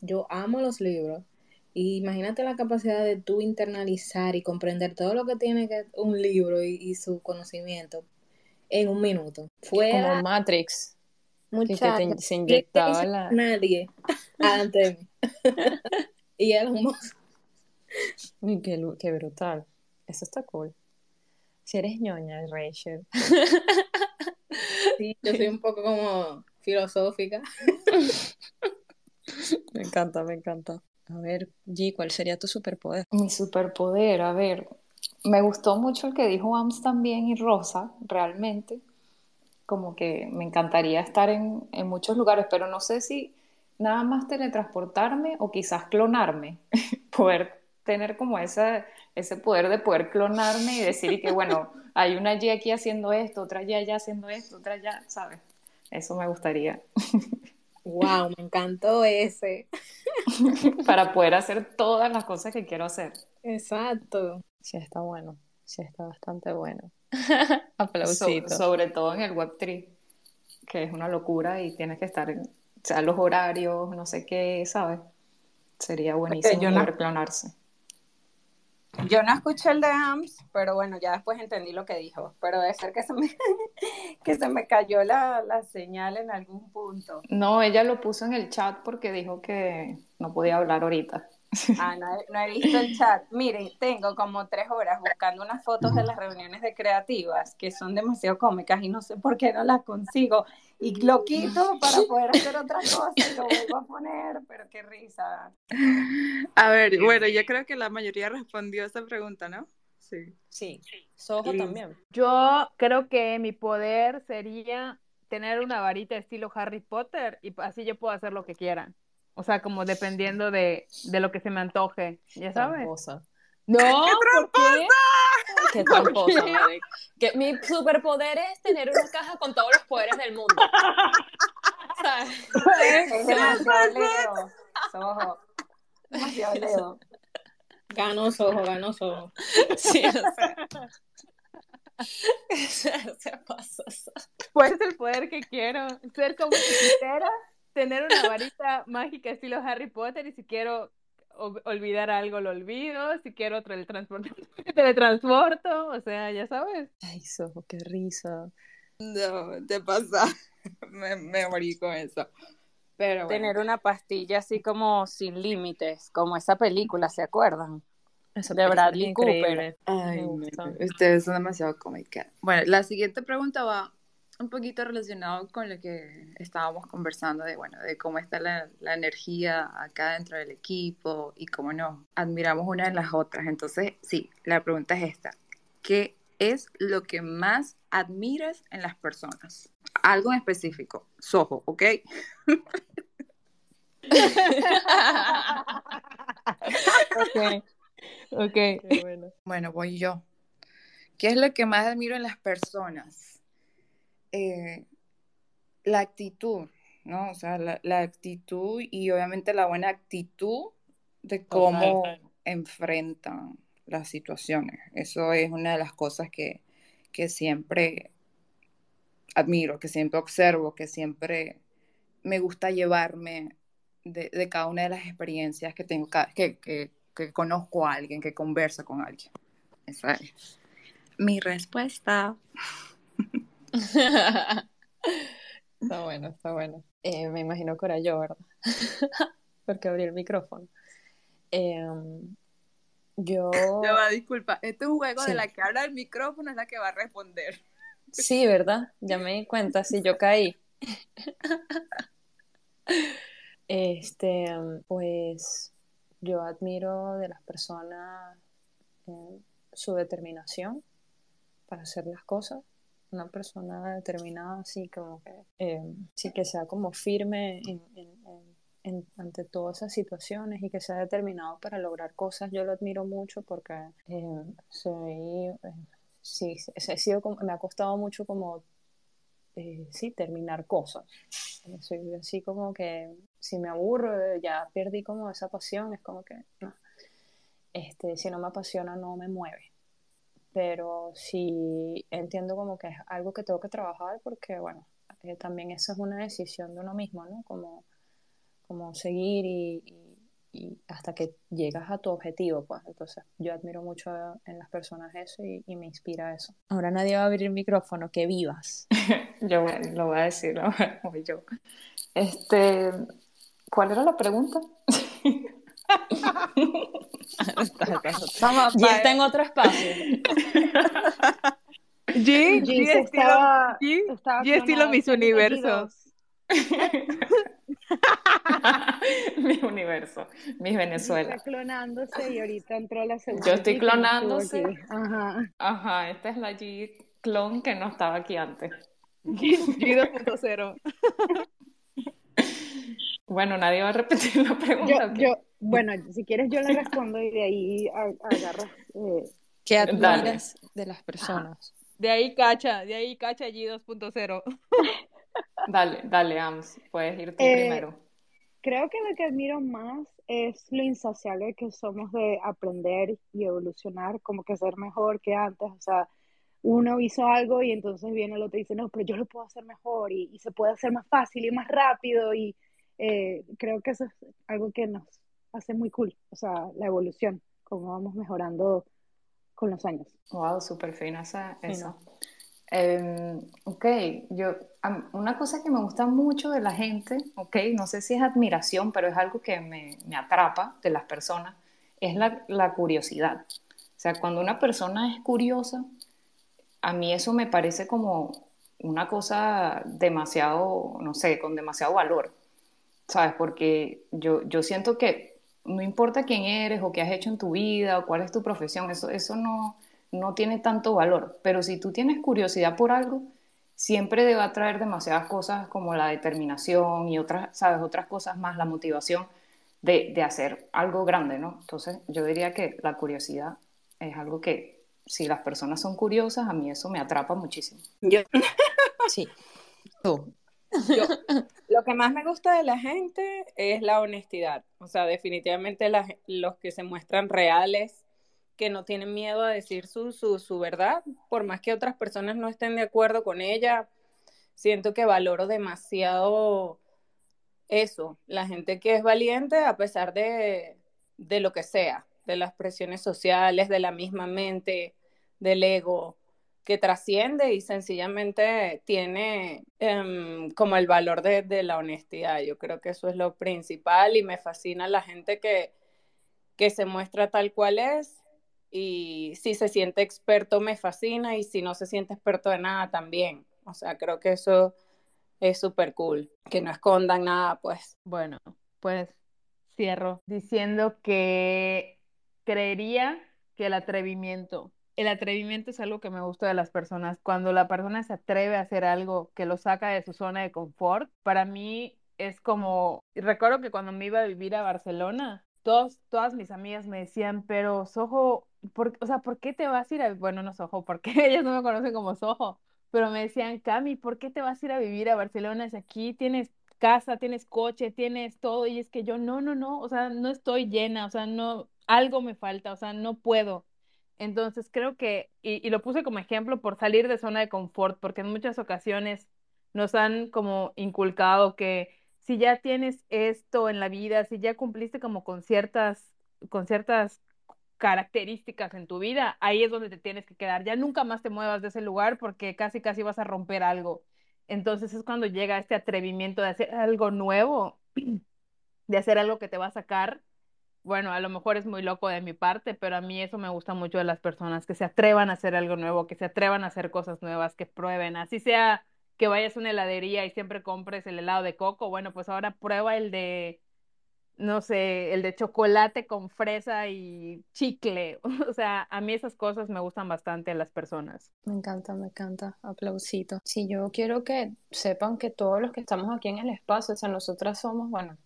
Yo amo los libros imagínate la capacidad de tú internalizar y comprender todo lo que tiene que un libro y, su conocimiento en un minuto. Fuera Como Matrix. Mucha que, se inyectaba la... Nadie antes de mí. y era un qué, qué brutal. Eso está cool. Si eres ñoña, Rachel. Sí, yo soy un poco como filosófica. me encanta, me encanta. A ver, G, ¿cuál sería tu superpoder? Mi superpoder, a ver, me gustó mucho el que dijo Ams también y Rosa, realmente. Como que me encantaría estar en, en muchos lugares, pero no sé si nada más teletransportarme o quizás clonarme, poder tener como ese, ese poder de poder clonarme y decir que, bueno, hay una G aquí haciendo esto, otra Y allá haciendo esto, otra allá, ¿sabes? Eso me gustaría. Wow, me encantó ese. Para poder hacer todas las cosas que quiero hacer. Exacto. Sí, está bueno. Sí, está bastante bueno. Aplausito. sobre todo en el Web3, que es una locura y tienes que estar en o sea, los horarios, no sé qué, ¿sabes? Sería buenísimo poder clonarse. Yo no escuché el de AMS, pero bueno, ya después entendí lo que dijo. Pero debe ser que se me, que se me cayó la, la, señal en algún punto. No, ella lo puso en el chat porque dijo que no podía hablar ahorita. Ah, no he, no he, visto el chat. Miren, tengo como tres horas buscando unas fotos de las reuniones de creativas que son demasiado cómicas y no sé por qué no las consigo. Y lo quito para poder hacer otra cosa y lo vuelvo a poner, pero qué risa. A ver, bueno, yo creo que la mayoría respondió a esa pregunta, ¿no? Sí. Sí. Soho también. Yo creo que mi poder sería tener una varita estilo Harry Potter y así yo puedo hacer lo que quiera. O sea, como dependiendo de, de lo que se me antoje, ya sabes. Tramposa. No, ¡Qué tramposa! Qué tramposa, Que mi superpoder es tener una caja con todos los poderes del mundo. ¿Sabes? Es demasiado leo. Demasiado leo. Gano sojo, gano sojo. Sí, o sea. se pasa. Pues es el poder que quiero. Ser como quisiera tener una varita mágica estilo Harry Potter y si quiero olvidar algo lo olvido, si quiero teletransportar, teletransporto, o sea, ya sabes. Ay, Sojo, qué risa. No, te pasa. me, me morí con eso. Pero Tener una pastilla así como sin límites, como esa película, ¿se acuerdan? de Bradley Cooper. Ay, ustedes son demasiado cómicas. Bueno, la siguiente pregunta va un poquito relacionado con lo que estábamos conversando de, bueno, de cómo está la, la, energía acá dentro del equipo y cómo nos admiramos una de las otras. Entonces, sí, la pregunta es esta. ¿Qué es lo que más admiras en las personas? Algo en específico. Sojo, ¿ok? ok. Ok. Bueno. bueno, voy yo. ¿Qué es lo que más admiro en las personas? Eh, la actitud, ¿no? O sea, la, actitud y obviamente la buena actitud de cómo enfrentan las situaciones. Eso es una de las cosas que, que siempre admiro, que siempre observo, que siempre me gusta llevarme de, de, cada una de las experiencias que tengo, que, que, que conozco a alguien, que conversa con alguien. Esa es mi respuesta. está bueno, está bueno. Eh, me imagino que era yo, ¿verdad? Porque abrí el micrófono. Em, yo... Ya va, disculpa. Este es un juego de la que habla el micrófono, es la que va a responder. Sí, ¿verdad? Ya me di cuenta, sí, yo caí. Este, pues yo admiro de las personas eh, su determinación para hacer las cosas. Una persona determinada, así como que, eh, sí que sea como firme en, ante todas esas situaciones y que sea determinado para lograr cosas. Yo lo admiro mucho porque eh, soy, eh, sí, he sido como- me ha costado mucho como eh, sí, terminar cosas. Eh, Soy así como que si me aburro, ya perdí como esa pasión, es como que. Este, si no me apasiona, no me mueve. Pero sí entiendo como que es algo que tengo que trabajar porque, bueno, eh, también esa es una decisión de uno mismo, ¿no? Como, como seguir y, y- y hasta que llegas a tu objetivo, pues. Entonces, yo admiro mucho en las personas eso y, y me inspira eso. Ahora nadie va a abrir el micrófono, que vivas. Yo lo voy a decir, lo voy yo. Este, ¿cuál era la pregunta? Y está en otro espacio. G, G G se estilo, estaba- G, estaba G estilo Miss Universo. Mi universo, mi Venezuela. Está clonándose y ahorita entró la segunda. Yo estoy clonándose. Ajá. Ajá, esta es la G clon que no estaba aquí antes. G, G 2.0. Bueno, nadie va a repetir la pregunta. Yo, bueno, si quieres yo le respondo y de ahí agarras. eh, ¿Qué Dale. admiras de las personas? De ahí cacha, de ahí cacha G 2.0. Dale, dale, Ams, puedes ir tú Eh, primero. Creo que lo que admiro más es lo insaciable que somos de aprender y evolucionar, como que ser mejor que antes. O sea, uno hizo algo y entonces viene el otro y dice, no, pero yo lo puedo hacer mejor y, y se puede hacer más fácil y más rápido. Y eh, creo que eso es algo que nos hace muy cool. O sea, la evolución, cómo vamos mejorando con los años. Wow, súper fina esa. esa. Fino. Em, ok, yo, una cosa que me gusta mucho de la gente, ok, no sé si es admiración, pero es algo que me, me atrapa de las personas, es la, la curiosidad. O sea, cuando una persona es curiosa, a mí eso me parece como una cosa demasiado, no sé, con demasiado valor, ¿sabes? Porque yo, yo siento que no importa quién eres o qué has hecho en tu vida o cuál es tu profesión, eso, eso no, no tiene tanto valor. Pero si tú tienes curiosidad por algo, siempre te va a traer demasiadas cosas como la determinación y otras, ¿sabes? Otras cosas más, la motivación de, de hacer algo grande, ¿no? Entonces, yo diría que la curiosidad es algo que, si las personas son curiosas, a mí eso me atrapa muchísimo. Yo, Sí. Tú. Yo- lo que más me gusta de la gente es la honestidad. O sea, definitivamente la los que se muestran reales, que no tienen miedo a decir su, su, su verdad, por más que otras personas no estén de acuerdo con ella, siento que valoro demasiado eso, la gente que es valiente a pesar de, de lo que sea, de las presiones sociales, de la misma mente, del ego, que trasciende y sencillamente tiene em, como el valor de, la honestidad. Yo creo que eso es lo principal y me fascina la gente que, que se muestra tal cual es y si se siente experto me fascina y si no se siente experto de nada también. O sea, creo que eso es súper cool, que no escondan nada, pues. Bueno, pues cierro diciendo que creería que el atrevimiento, el atrevimiento es algo que me gusta de las personas. Cuando la persona se atreve a hacer algo que lo saca de su zona de confort, para mí es como, recuerdo que cuando me iba a vivir a Barcelona, todos, todas mis amigas me decían, pero Soho, por, o sea, ¿por qué te vas a ir a, bueno, no Soho, porque ellas no me conocen como Soho, pero me decían, Cami, ¿por qué te vas a ir a vivir a Barcelona? Si aquí tienes casa, tienes coche, tienes todo, y es que yo no, no, no, o sea, no estoy llena, o sea, no, algo me falta, o sea, no puedo. Entonces creo que, y, lo puse como ejemplo por salir de zona de confort, porque en muchas ocasiones nos han como inculcado que si ya tienes esto en la vida, si ya cumpliste como con ciertas con ciertas características en tu vida, ahí es donde te tienes que quedar. Ya nunca más te muevas de ese lugar porque casi casi vas a romper algo. Entonces es cuando llega este atrevimiento de hacer algo nuevo, de hacer algo que te va a sacar. Bueno, a lo mejor es muy loco de mi parte, pero a mí eso me gusta mucho de las personas, que se atrevan a hacer algo nuevo, que se atrevan a hacer cosas nuevas, que prueben, así sea que vayas a una heladería y siempre compres el helado de coco, bueno, pues ahora prueba el de no sé, el de chocolate con fresa y chicle. O sea, a mí esas cosas me gustan bastante a las personas. Me encanta, me encanta. Aplausito. Sí, yo quiero que sepan que todos los que estamos aquí en el espacio, o sea, nosotras somos, bueno,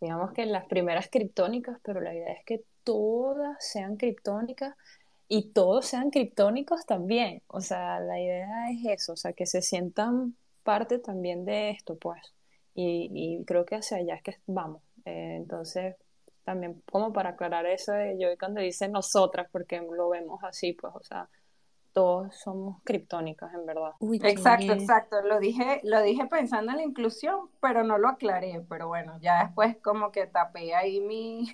digamos que las primeras criptónicas, pero la idea es que todas sean criptónicas y todos sean criptónicos también. O sea, la idea es eso, o sea, que se sientan parte también de esto, pues. Y, y creo que hacia allá es que vamos. Eh, entonces, también como para aclarar eso de yo cuando dice nosotras, porque lo vemos así, pues, o sea, todos somos criptónicas, en verdad. exacto, exacto. Lo dije, lo dije pensando en la inclusión, pero no lo aclaré. Pero bueno, ya después como que tapé ahí mi.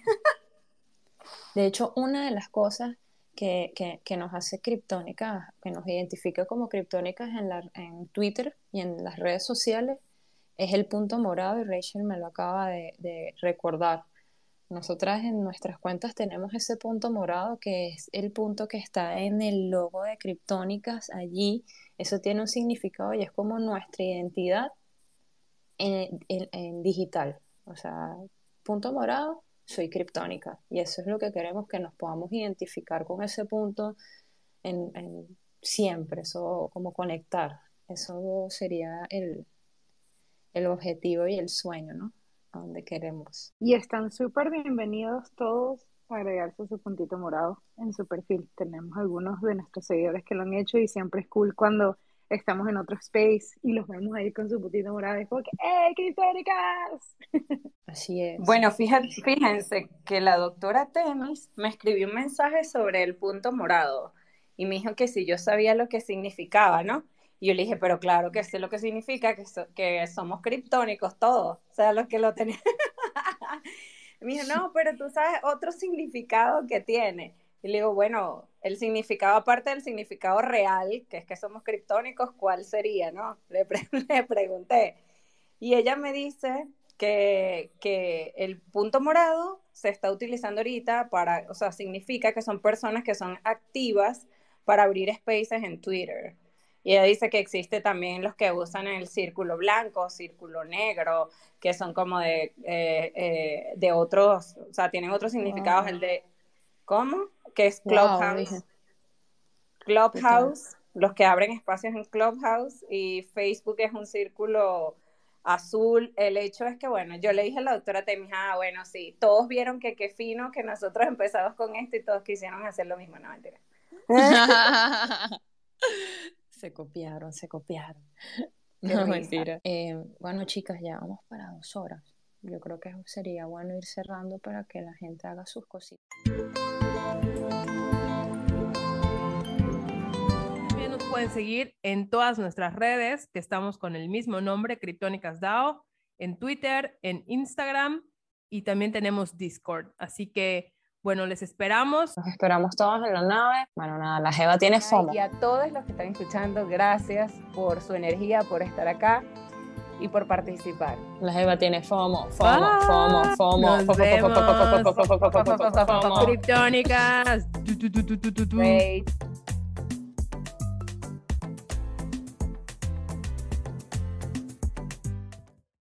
de hecho, una de las cosas que, que, que nos hace criptónicas, que nos identifica como criptónicas en, la, en Twitter y en las redes sociales, es el punto morado y Rachel me lo acaba de, recordar. Nosotras en nuestras cuentas tenemos ese punto morado que es el punto que está en el logo de Criptónicas allí. Eso tiene un significado y es como nuestra identidad en, digital. O sea, punto morado, soy criptónica. Y eso es lo que queremos, que nos podamos identificar con ese punto en, en siempre, eso como conectar. Eso sería el, el objetivo y el sueño, ¿no? A donde queremos. Y están súper bienvenidos todos a agregarse su puntito morado en su perfil. Tenemos algunos de nuestros seguidores que lo han hecho y siempre es cool cuando estamos en otro space y los vemos ahí con su puntito morado. Es como que, ¡eh, cristéricas! Así es. Bueno, fíjate, fíjense que la doctora Temis me escribió un mensaje sobre el punto morado y me dijo que si yo sabía lo que significaba, ¿no? Y yo le dije, pero claro que sé lo que significa, que, que somos criptónicos todos, o sea, los que lo tenemos. me dijo, no, pero tú sabes otro significado que tiene. Y le digo, bueno, el significado aparte del significado real, que es que somos criptónicos, ¿cuál sería, no? Le, le pregunté. Y ella me dice que, que, el punto morado se está utilizando ahorita para, o sea, significa que son personas que son activas para abrir spaces en Twitter. Y ella dice que existe también los que usan el círculo blanco, círculo negro, que son como de, eh, eh, de otros, o sea, tienen otros significados. El de, ¿cómo? Que es Clubhouse. Clubhouse, los que abren espacios en Clubhouse y Facebook es un círculo azul. El hecho es que, bueno, yo le dije a la doctora Temis, ah, bueno, sí, todos vieron que qué fino que nosotros empezamos con esto y todos quisieron hacer lo mismo, no mentira. Se copiaron, se copiaron. No, mentira. Eh, bueno, chicas, ya vamos para dos horas. Yo creo que sería bueno ir cerrando para que la gente haga sus cositas. También nos pueden seguir en todas nuestras redes, que estamos con el mismo nombre, Criptónicas DAO, en Twitter, en Instagram y también tenemos Discord. Así que bueno, les esperamos. Nos esperamos todos en la nave. Bueno, nada, la Jeva tiene FOMO. Y a todos los que están escuchando, gracias por su energía, por estar acá y por participar. La Jeva tiene FOMO, FOMO, FOMO, FOMO. Nos vemos. Criptónicas.